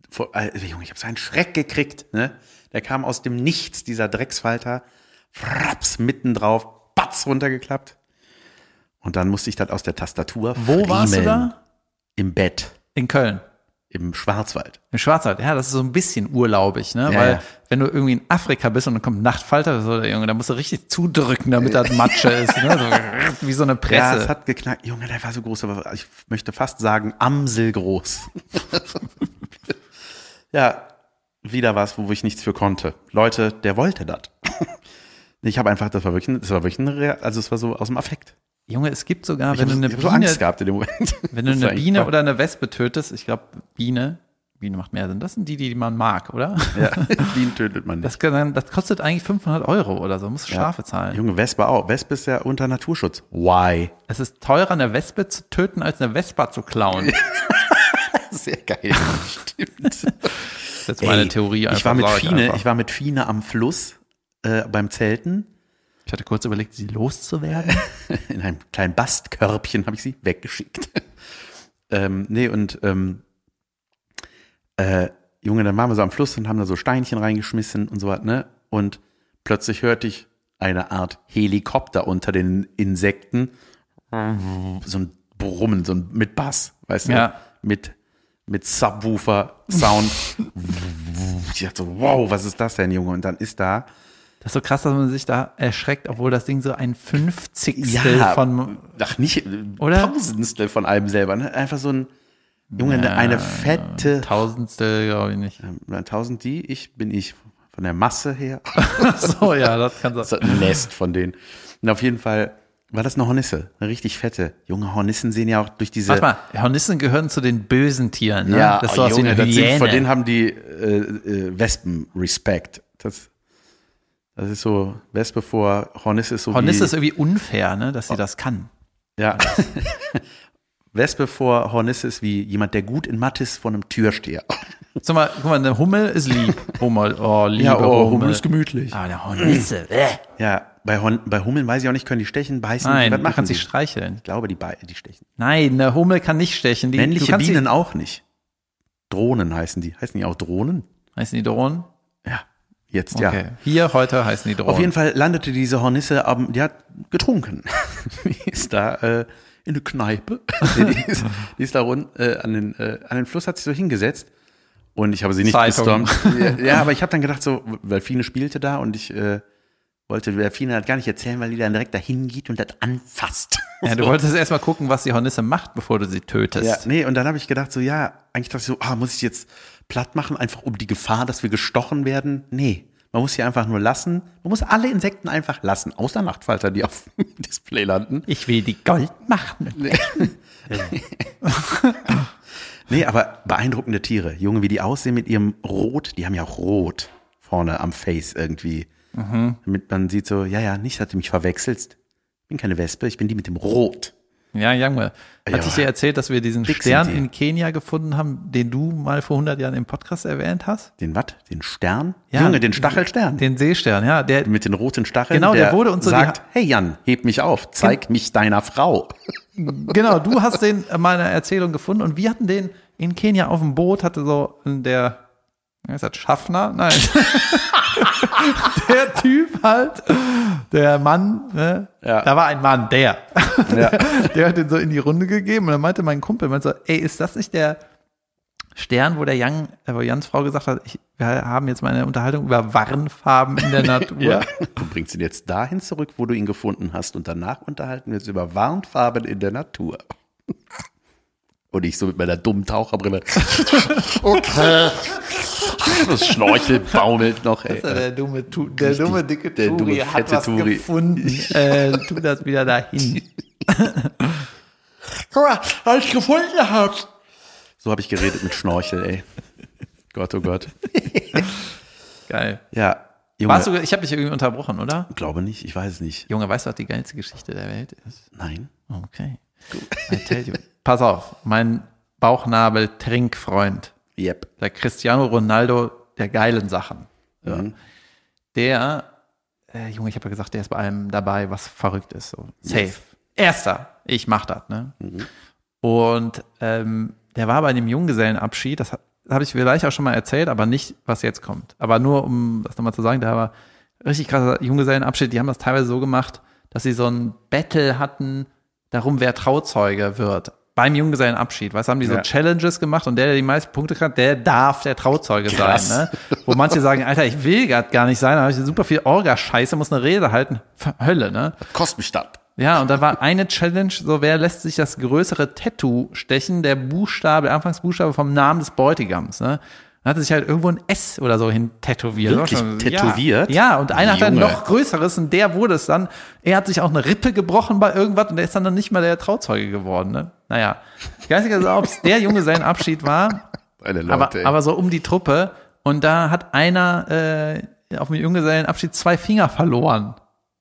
vor, äh, Junge, ich habe so einen Schreck gekriegt, ne? Der kam aus dem Nichts, dieser Drecksfalter, fraps, mitten drauf, batz, runtergeklappt. Und dann musste ich das aus der Tastatur Wo warst du da? Im Bett, In Köln. im Schwarzwald. Im Schwarzwald, ja, das ist so ein bisschen urlaubig, ne? Ja, Weil ja. wenn du irgendwie in Afrika bist und dann kommt Nachtfalter, so, Junge, da musst du richtig zudrücken, damit das Matsche ist, ne? So, wie so eine Ja, Presse. es hat geknackt. Junge, der war so groß, aber ich möchte fast sagen, amselgroß. ja, wieder was, wo ich nichts für konnte. Leute, der wollte das. Ich habe einfach, das war wirklich, das war wirklich ein, also es war so aus dem Affekt. Junge, es gibt sogar, Ich wenn habe du eine so Angst Biene, gehabt in dem Moment. wenn du eine Biene oder eine Wespe tötest, ich glaube, Biene, Biene macht mehr Sinn. Das sind die, die man mag, oder? ja, Bienen tötet man nicht. Das, kann, das kostet eigentlich 500 Euro oder so, du Strafe zahlen. Junge, Wespe auch. Wespe ist ja unter Naturschutz. Why? Es ist teurer, eine Wespe zu töten, als eine Vespa zu klauen. Sehr geil. Stimmt. Das ist meine Ey, Theorie. Ich einfach, war mit Fine, einfach. ich war mit Fine am Fluss äh, beim Zelten. Ich hatte kurz überlegt, sie loszuwerden. in einem kleinen Bastkörbchen habe ich sie weggeschickt. ähm, nee, und ähm, äh, Junge, dann waren wir so am Fluss und haben da so Steinchen reingeschmissen und so was, ne? Und plötzlich hörte ich eine Art Helikopter unter den Insekten. So ein Brummen, so ein mit Bass, weißt du? Ja. Mit, mit Subwoofer-Sound. ich dachte so, wow, was ist das denn, Junge? Und dann ist da Das ist so krass, dass man sich da erschreckt, obwohl das Ding so ein Fünfzigstel Ja, von. ach nicht, Oder? Tausendstel von einem selber. Ne? Einfach so ein, Junge, eine, eine fette, Tausendstel, glaube ich nicht. ähm, tausend die, ich bin ich. Von der Masse her. so, ja, das kann sein. So ein Nest von denen. Und auf jeden Fall war das eine Hornisse, eine richtig fette. Junge Hornissen sehen ja auch durch diese. Warte mal, Hornissen gehören zu den bösen Tieren, ne? Ja, das ist oh, sowas wie Junge, eine das sind, Hyäne. vor denen haben die äh, äh, Wespen Respekt. Das, das ist so, Wespe vor Hornisse ist so Hornisse wie, ist irgendwie unfair, ne, dass sie das kann. ja. Wespe vor Hornisse ist wie jemand, der gut in Mathe ist, vor einem Türsteher. Sag mal, guck mal, eine Hummel ist lieb. Hummel, oh, liebe Ja, oh, Hummel. Hummel ist gemütlich. Ah, der Hornisse. äh. Ja, bei, Horn, bei Hummeln weiß ich auch nicht, können die stechen, beißen? Nein, was machen die? sie streicheln. Ich glaube, die, die stechen. Nein, eine Hummel kann nicht stechen. Die, Männliche Bienen auch nicht. Drohnen heißen die. Heißen die auch Drohnen? Heißen die Drohnen? Ja, jetzt Okay. ja. Hier, heute heißen die Drohnen. Auf jeden Fall landete diese Hornisse, aber die hat getrunken. die ist da äh, in eine Kneipe. die, ist, die ist da rund, äh, an, den, äh, an den Fluss, hat sich so hingesetzt. Und ich habe sie nicht Zeitung. gestormt. Ja, ja, aber ich habe dann gedacht, so, weil Fine spielte da und ich äh, wollte der Fine halt gar nicht erzählen, weil die dann direkt dahin geht und das anfasst. Ja, du So. wolltest erstmal gucken, was die Hornisse macht, bevor du sie tötest. Ja, nee, und dann habe ich gedacht, so, ja, eigentlich dachte ich so, ah, muss ich jetzt platt machen, einfach um die Gefahr, dass wir gestochen werden? Nee, man muss sie einfach nur lassen. Man muss alle Insekten einfach lassen, außer Nachtfalter, die auf dem Display landen. Ich will die Gold machen. Nee, aber beeindruckende Tiere. Junge, wie die aussehen mit ihrem Rot, die haben ja auch Rot vorne am Face irgendwie. Damit man sieht so, ja, ja, nicht, dass du mich verwechselst. Ich bin keine Wespe, ich bin die mit dem Rot. Ja, Junge. Hat Ja. ich dir erzählt, dass wir diesen sind Stern in Kenia gefunden haben, den du mal vor 100 Jahren im Podcast erwähnt hast? Den was? Den Stern? Ja. Junge, den Stachelstern. Den Seestern, ja. Der, mit den roten Stacheln. Genau, der wurde uns so sagt, hey Jan, heb mich auf, zeig mich deiner Frau. genau, du hast den in meiner Erzählung gefunden und wir hatten den in Kenia auf dem Boot, hatte so der, wie heißt das, Schaffner? Nein. der Typ halt, der Mann, ne? Ja. Da war ein Mann, der. Ja. der hat den so in die Runde gegeben und dann meinte mein Kumpel, meinte so, ey, ist das nicht der Stern, wo der Jan, äh, wo Jans Frau gesagt hat, ich, wir haben jetzt mal eine Unterhaltung über Warnfarben in der Natur. Ja. Du bringst ihn jetzt dahin zurück, wo du ihn gefunden hast und danach unterhalten wir uns über Warnfarben in der Natur. Und ich so mit meiner dummen Taucherbrille. okay. Das Schnorchel baumelt noch, ey. Der dumme, tu der dumme dicke der Turi dumme, hat was Turi. gefunden. äh, tu das wieder dahin. Guck mal, was ich gefunden habe. So habe ich geredet mit Schnorchel, ey. Gott, oh Gott. Geil. Ja, Junge. Warst du, ich habe dich irgendwie unterbrochen, oder? glaube nicht, ich weiß es nicht. Junge, weißt du, was die geilste Geschichte der Welt ist? Nein. Okay. I tell you. Pass auf, mein Bauchnabel-Trinkfreund, Yep. der Cristiano Ronaldo der geilen Sachen. Mhm. Der, äh, Junge, ich habe ja gesagt, der ist bei allem dabei, was verrückt ist. So. Safe. Erster. Ich mach das, ne? Und ähm, der war bei einem Junggesellenabschied, das habe ich vielleicht auch schon mal erzählt, aber nicht, was jetzt kommt. Aber nur, um das nochmal zu sagen, der war richtig krasser Junggesellenabschied. Die haben das teilweise so gemacht, dass sie so ein Battle hatten, darum, wer Trauzeuge wird. Beim Junggesellenabschied, was haben die so Ja. Challenges gemacht und der, der die meisten Punkte hat, der darf der Trauzeuge Krass. sein. Ne? Wo manche sagen, Alter, ich will gar nicht sein, da habe ich super viel Orga-Scheiße, muss eine Rede halten. Hölle, ne? Kostet mich das. Ja, und da war eine Challenge, so wer lässt sich das größere Tattoo stechen, der Buchstabe, der Anfangsbuchstabe vom Namen des Bräutigams, ne? Dann hat er sich halt irgendwo ein S oder so hin tätowiert. Wirklich Das schon- tätowiert? Ja, ja und einer hat ein Junge. noch größeres und der wurde es dann. Er hat sich auch eine Rippe gebrochen bei irgendwas und der ist dann, dann nicht mal der Trauzeuge geworden, ne? Naja. Ich weiß nicht, also, ob es der Junge sein Abschied war, Leute, aber, ey. aber so um die Truppe. Und da hat einer äh, auf dem Junggesellenabschied zwei Finger verloren.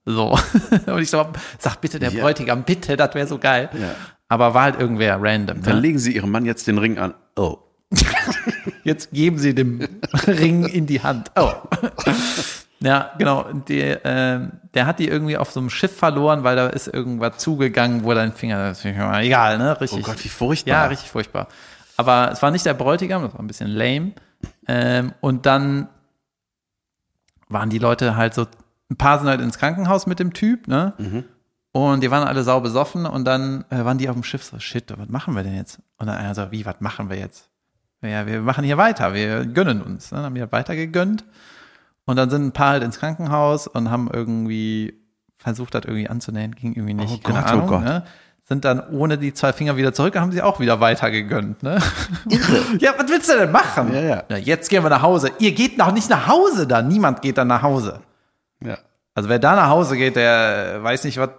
So. Und ich so, sag bitte der Ja. Bräutigam, bitte, das wäre so geil. Ja. Aber war halt irgendwer random. Dann Ne? legen sie ihrem Mann jetzt den Ring an. Oh. Jetzt geben sie dem Ring in die Hand. Oh. Ja, genau. Die, ähm, der hat die irgendwie auf so einem Schiff verloren, weil da ist irgendwas zugegangen, wo dein Finger, das ist mir egal, ne? Richtig. Oh Gott, wie furchtbar. Ja, richtig furchtbar. Aber es war nicht der Bräutigam, das war ein bisschen lame. Ähm, und dann waren die Leute halt so, ein paar sind halt ins Krankenhaus mit dem Typ, ne? Und die waren alle sau besoffen und dann äh, waren die auf dem Schiff so, shit, was machen wir denn jetzt? Und dann einer so, wie, was machen wir jetzt? Ja, wir machen hier weiter, wir gönnen uns. Ne? Dann haben wir weiter gegönnt. Und dann sind ein paar halt ins Krankenhaus und haben irgendwie versucht, das irgendwie anzunähen, ging irgendwie nicht. Oh Keine Gott, oh Ahnung, Gott. Ne? Sind dann ohne die zwei Finger wieder zurück, haben sie auch wieder weiter gegönnt. Ne? ja, was willst du denn machen? Ja, ja. jetzt gehen wir nach Hause. Ihr geht noch nicht nach Hause dann. Niemand geht dann nach Hause. Ja. Also wer da nach Hause geht, der weiß nicht, was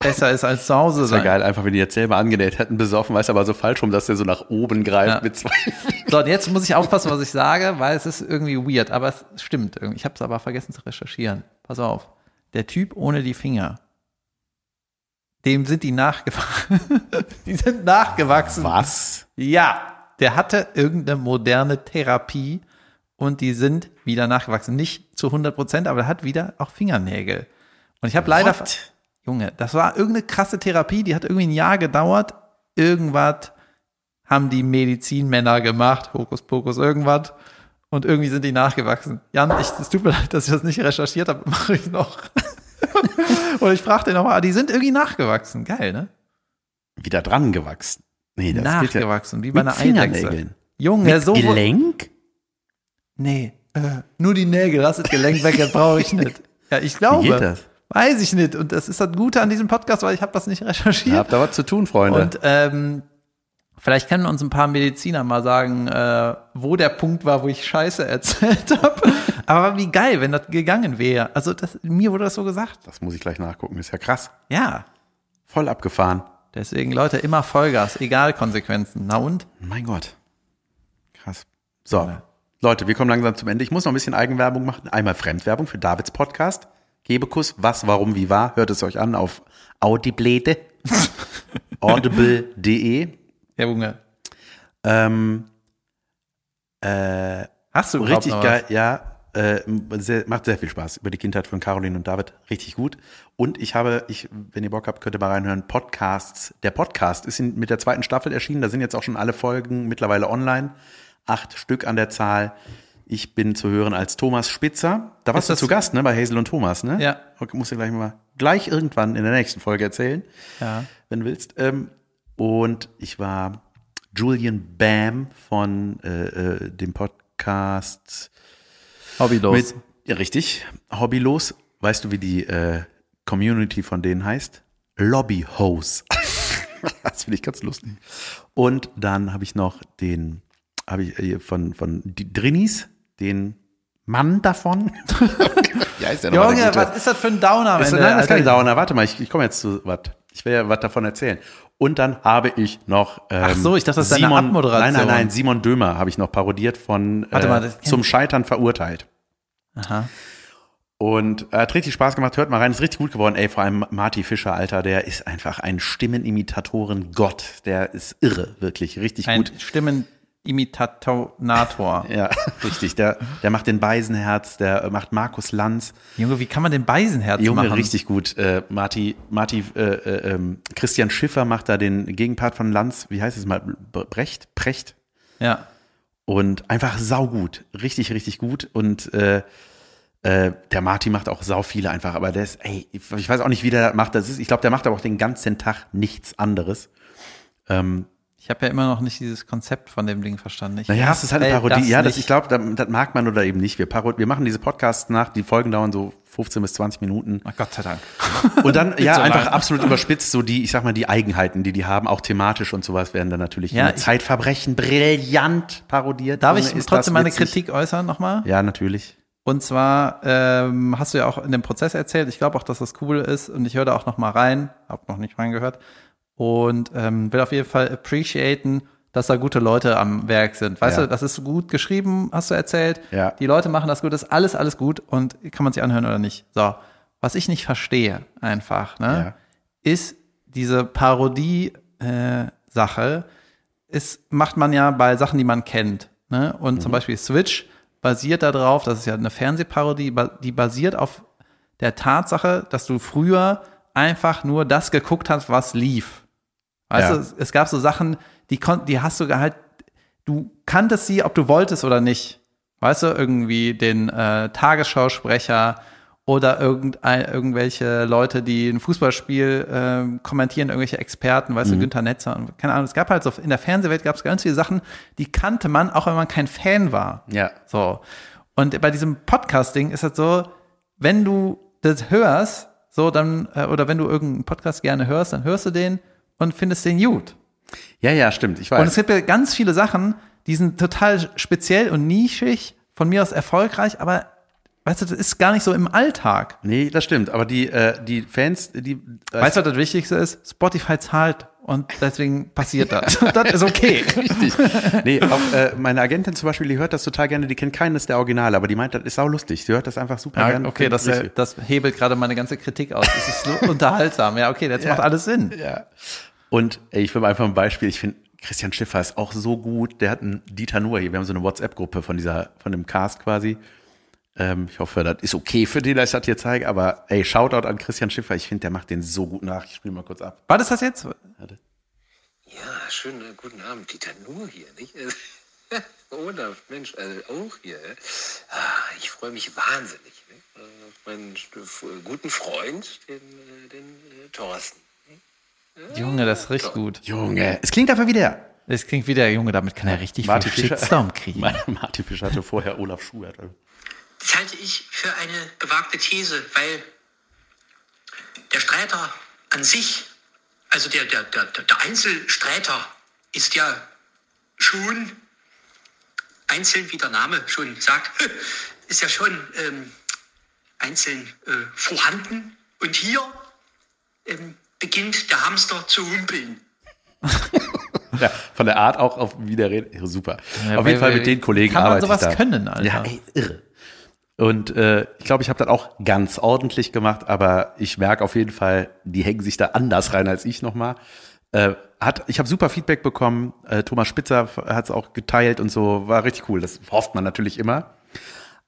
besser ist als zu Hause Das wäre sein. geil, einfach wenn die jetzt selber angenäht hätten, besoffen, weiß aber so falsch rum, dass der so nach oben greift Ja. mit zwei. So, und jetzt muss ich aufpassen, was ich sage, weil es ist irgendwie weird, aber es stimmt irgendwie. Ich habe es aber vergessen zu recherchieren. Pass auf. Der Typ ohne die Finger, dem sind die nachgewachsen. die sind nachgewachsen. Was? Ja, der hatte irgendeine moderne Therapie und die sind wieder nachgewachsen. Nicht zu 100 Prozent, aber er hat wieder auch Fingernägel. Und ich habe leider? Junge, das war irgendeine krasse Therapie, die hat irgendwie ein Jahr gedauert. Irgendwas haben die Medizinmänner gemacht, Hokus Pokus, irgendwas. Und irgendwie sind die nachgewachsen. Jan, ich, es tut mir leid, dass ich das nicht recherchiert habe, mache ich noch. und ich fragte nochmal, ah, die sind irgendwie nachgewachsen. Geil, ne? Wieder dran gewachsen. Nee, das geht ja. nachgewachsen, wie bei einer Eidechse. Junge, Mit so. Gelenk? Nee, äh, nur die Nägel, lass das Gelenk weg, das brauche ich nicht. Ja, ich glaube. Wie geht das? Weiß ich nicht. Und das ist das Gute an diesem Podcast, weil ich habe das nicht Ihr recherchiert. habt da was zu tun, Freunde. Und ähm, vielleicht können uns ein paar Mediziner mal sagen, äh, wo der Punkt war, wo ich Scheiße erzählt habe. Aber wie geil, wenn das gegangen wäre. Also das, mir wurde das so gesagt. das muss ich gleich nachgucken. Ist ja krass. Ja. Voll abgefahren. Deswegen, Leute, immer Vollgas, egal Konsequenzen. Na und? Mein Gott. Krass. So. Leute, wir kommen langsam zum Ende. Ich muss noch ein bisschen Eigenwerbung machen. Einmal Fremdwerbung für Davids Podcast. Gebekuss, was, warum, wie war. Hört es euch an auf Audiblete. Audible.de. Ja, Junge. Ähm, Hast du richtig geil, ja. Äh, sehr, macht sehr viel Spaß über die Kindheit von Caroline und David. Richtig gut. Und ich habe, ich, wenn ihr Bock habt, könnt ihr mal reinhören, Podcasts. Der Podcast ist in, mit der zweiten Staffel erschienen. Da sind jetzt auch schon alle Folgen mittlerweile online. Acht Stück an der Zahl. Ich bin zu hören als Thomas Spitzer. Da warst du zu Gast, ne, bei Hazel und Thomas, ne? Ja. Okay, musst du gleich mal, gleich irgendwann in der nächsten Folge erzählen Ja. wenn du willst. Ähm, und ich war Julian Bam von äh, äh, dem Podcast Hobbylos. mit, ja richtig, Hobbylos. Weißt du, wie die äh, Community von denen heißt? Lobby Hose. das finde ich ganz lustig. Und dann habe ich noch den, habe ich äh, von, von die Drinis, den Mann davon. ja, ist ja Junge, Gute. was ist das für ein Downer Ist, nein, das ist kein? Downer. Warte mal, ich, ich komme jetzt zu was. Ich will ja was davon erzählen. Und dann habe ich noch. Ähm, Ach so, ich dachte, das ist deine Simon, Abmoderation. Nein, nein, nein. Simon Dömer habe ich noch parodiert von Warte äh, mal, kenn zum. Scheitern verurteilt. Aha. Und äh, hat richtig Spaß gemacht. Hört mal rein, ist richtig gut geworden. Ey, vor allem Marty Fischer, Alter, der ist einfach ein Stimmenimitatoren-Gott. Der ist irre, wirklich, richtig Ein gut. Stimmenimitator. Ja, richtig. Der, der macht den Beisenherz, der macht Markus Lanz. Junge, wie kann man den Beisenherz Junge, machen? richtig gut. Äh, Marty, Marty, äh, äh, ähm, Christian Schiffer macht da den Gegenpart von Lanz. Wie heißt es mal? Brecht? Precht? Ja. Und einfach saugut. Richtig, richtig gut. Und äh, äh, der Marty macht auch sau viele einfach. Aber der ist, ey, ich ich weiß auch nicht, wie der macht. Das ist, ich glaube, der macht aber auch den ganzen Tag nichts anderes. Ähm, Ich habe ja immer noch nicht dieses Konzept von dem Ding verstanden. Ich naja, es ist halt eine Parodie. das Ja, das, ich glaube, das, das mag man oder eben nicht. Wir, parod wir machen diese Podcasts nach, die Folgen dauern so 15 bis 20 Minuten. Ach, Gott sei Dank. Und dann, ja, so einfach lang. absolut überspitzt, so die, ich sag mal, die Eigenheiten, die die haben, auch thematisch und sowas, werden dann natürlich Ja, Zeitverbrechen brillant parodiert. Darf ich trotzdem meine. Kritik äußern nochmal? Ja, natürlich. Und zwar ähm, hast du ja auch in dem Prozess erzählt, ich glaube auch, dass das cool ist und ich höre da auch noch mal rein, habe noch nicht reingehört und ähm, will auf jeden Fall appreciaten, dass da gute Leute am Werk sind. Weißt Ja. du, das ist gut geschrieben, hast du erzählt. Ja. Die Leute machen das gut, das ist alles, alles gut und kann man sich anhören oder nicht. So, was ich nicht verstehe einfach, ne, ist diese Parodie-Sache, ist, macht man ja bei Sachen, die man kennt. Ne? Und Mhm. zum Beispiel Switch basiert darauf, das ist ja eine Fernsehparodie, die basiert auf der Tatsache, dass du früher einfach nur das geguckt hast, was lief. Weißt Ja. du, es, gab so Sachen, die, kon die hast du halt, du kanntest sie, ob du wolltest oder nicht. Weißt du, irgendwie den äh, Tagesschausprecher oder irgendein, irgendwelche Leute, die ein Fußballspiel ähm, kommentieren, irgendwelche Experten, weißt du, Günther Netzer und keine Ahnung. Es gab halt so, in der Fernsehwelt gab es ganz viele Sachen, die kannte man, auch wenn man kein Fan war. Ja. So. Und bei diesem Podcast-Ding ist das so, wenn du das hörst, so dann, äh, oder wenn du irgendeinen Podcast gerne hörst, dann hörst du den und findest den gut. Ja, ja, stimmt. Ich Und es weiß. gibt ja ganz viele Sachen, die sind total speziell und nischig, von mir aus erfolgreich, aber weißt du, das ist gar nicht so im Alltag. Nee, das stimmt. Aber die, äh, die Fans, die. Äh, Weißt du, was das Wichtigste ist? Spotify zahlt und deswegen passiert das. das ist okay. Richtig. Nee, auch äh, meine Agentin zum Beispiel, die hört das total gerne, die kennt keines der Originale, aber die meint, das ist sau lustig. Sie hört das einfach super Ja, gerne. okay, das, äh, das hebelt gerade meine ganze Kritik aus. Es ist so unterhaltsam. Ja, okay, das macht alles Sinn. Ja. Und ey, ich will mal einfach ein Beispiel. Ich finde, Christian Schiffer ist auch so gut. Der hat einen Dieter Nuhr hier. Wir haben so eine WhatsApp-Gruppe von dieser, von dem Cast quasi. Ähm, ich hoffe, das ist okay für den, dass ich das hier zeige. Aber ey, Shoutout an Christian Schiffer. Ich finde, der macht den so gut nach. Ich spiele mal kurz ab. War das das jetzt? Ja, schönen äh, guten Abend. Dieter Nuhr hier, nicht? Olaf, Mensch, also auch hier. äh. Ah, ich freue mich wahnsinnig ne? äh, auf meinen st- f- guten Freund, den, äh, den äh, Thorsten. Junge, das ist richtig gut. Junge, es klingt einfach wie der. Das klingt wie der Junge, damit kann er richtig Martin viel Fischer. Shitstorm kriegen. Martin Fischer hatte vorher Olaf Schubert. Das halte ich für eine gewagte These, weil der Streiter an sich, also der, der, der, der Einzelstreiter, ist ja schon einzeln, wie der Name schon sagt, ist ja schon ähm, einzeln äh, vorhanden. Und hier ähm, beginnt der Hamster zu humpeln. Ja, von der Art auch auf wie der redet. Ja, super. Ja, auf jeden Fall mit den Kollegen kann man arbeite sowas ich da. können, Alter? Ja, ey, irre. Und äh, ich glaube, ich habe das auch ganz ordentlich gemacht, aber ich merke auf jeden Fall, die hängen sich da anders rein als ich nochmal. Äh, hat, ich habe super Feedback bekommen. Äh, Thomas Spitzer hat es auch geteilt und so. War richtig cool. Das hofft man natürlich immer.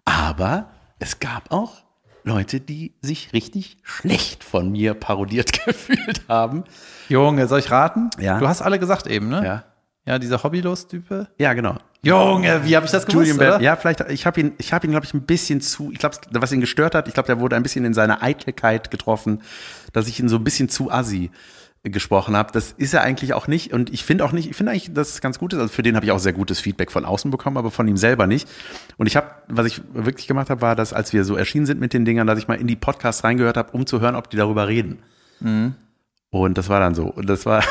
Aber es gab auch Leute, die sich richtig schlecht von mir parodiert gefühlt haben. Junge, soll ich raten? Ja. Du hast alle gesagt eben, ne? Ja, Ja, dieser Hobbylos-Type. ja genau. Junge, wie habe ich das gewusst, Julian oder? Ja, vielleicht, ich habe ihn, ich habe ihn, glaube ich, ein bisschen zu, ich glaube, was ihn gestört hat, ich glaube, der wurde ein bisschen in seiner Eitelkeit getroffen, dass ich ihn so ein bisschen zu assi gesprochen habe. Das ist er eigentlich auch nicht und ich finde auch nicht, ich finde eigentlich, dass es ganz gut ist. Also für den habe ich auch sehr gutes Feedback von außen bekommen, aber von ihm selber nicht. Und ich habe, was ich wirklich gemacht habe, war, dass als wir so erschienen sind mit den Dingern, dass ich mal in die Podcasts reingehört habe, um zu hören, ob die darüber reden. Und das war dann so. Und das war,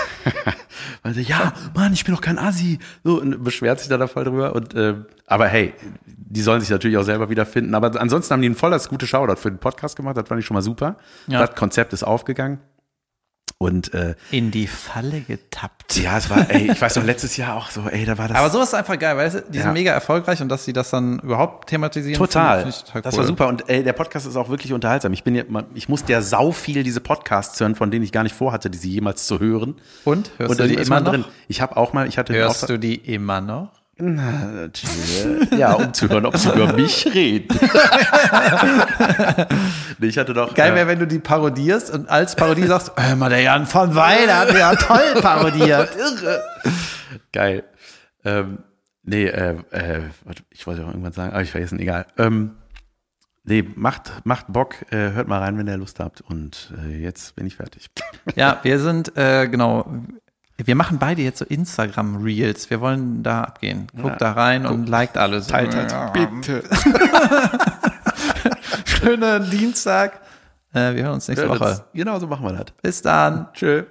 sie, ja, Mann, ich bin doch kein Assi. So, und beschwert sich da da voll drüber. Und, äh, aber hey, die sollen sich natürlich auch selber wiederfinden. Aber ansonsten haben die ein voll das gute Shoutout für den Podcast gemacht. Das fand ich schon mal super. Ja. Das Konzept ist aufgegangen. Und äh, In die Falle getappt. ja, es war, ey, ich weiß noch, letztes Jahr auch so, ey, da war das. Aber sowas ist einfach geil, weil die Ja. sind mega erfolgreich und dass sie das dann überhaupt thematisieren. Total. finde ich total Das cool. war super. Und ey, der Podcast ist auch wirklich unterhaltsam. Ich bin ja, ich musste ja sau viel diese Podcasts hören, von denen ich gar nicht vorhatte, diese jemals zu hören. Und? Hörst Und du die immer noch? drin. Ich habe auch mal, ich hatte Hörst Auftrag- du die immer noch? Na, natürlich. Ja, um zu hören, ob sie über mich reden. nee, ich hatte doch. Geil äh, wäre, wenn du die parodierst und als Parodie sagst, hör mal, der Jan von Weil hat ja toll parodiert. Irre. Geil. Ähm, nee, äh, äh, ich wollte auch irgendwas sagen, aber ich vergessen, egal. Ähm, nee, macht, macht Bock, äh, hört mal rein, wenn ihr Lust habt. Und äh, jetzt bin ich fertig. Ja, wir sind, äh, genau, wir machen beide jetzt so Instagram-Reels. Wir wollen da abgehen. Guckt Ja. da rein und liked alles. Teilt das, Ja. bitte. Schönen Dienstag. Äh, wir hören uns nächste Woche. Genau so machen wir das. Bis dann. Tschö.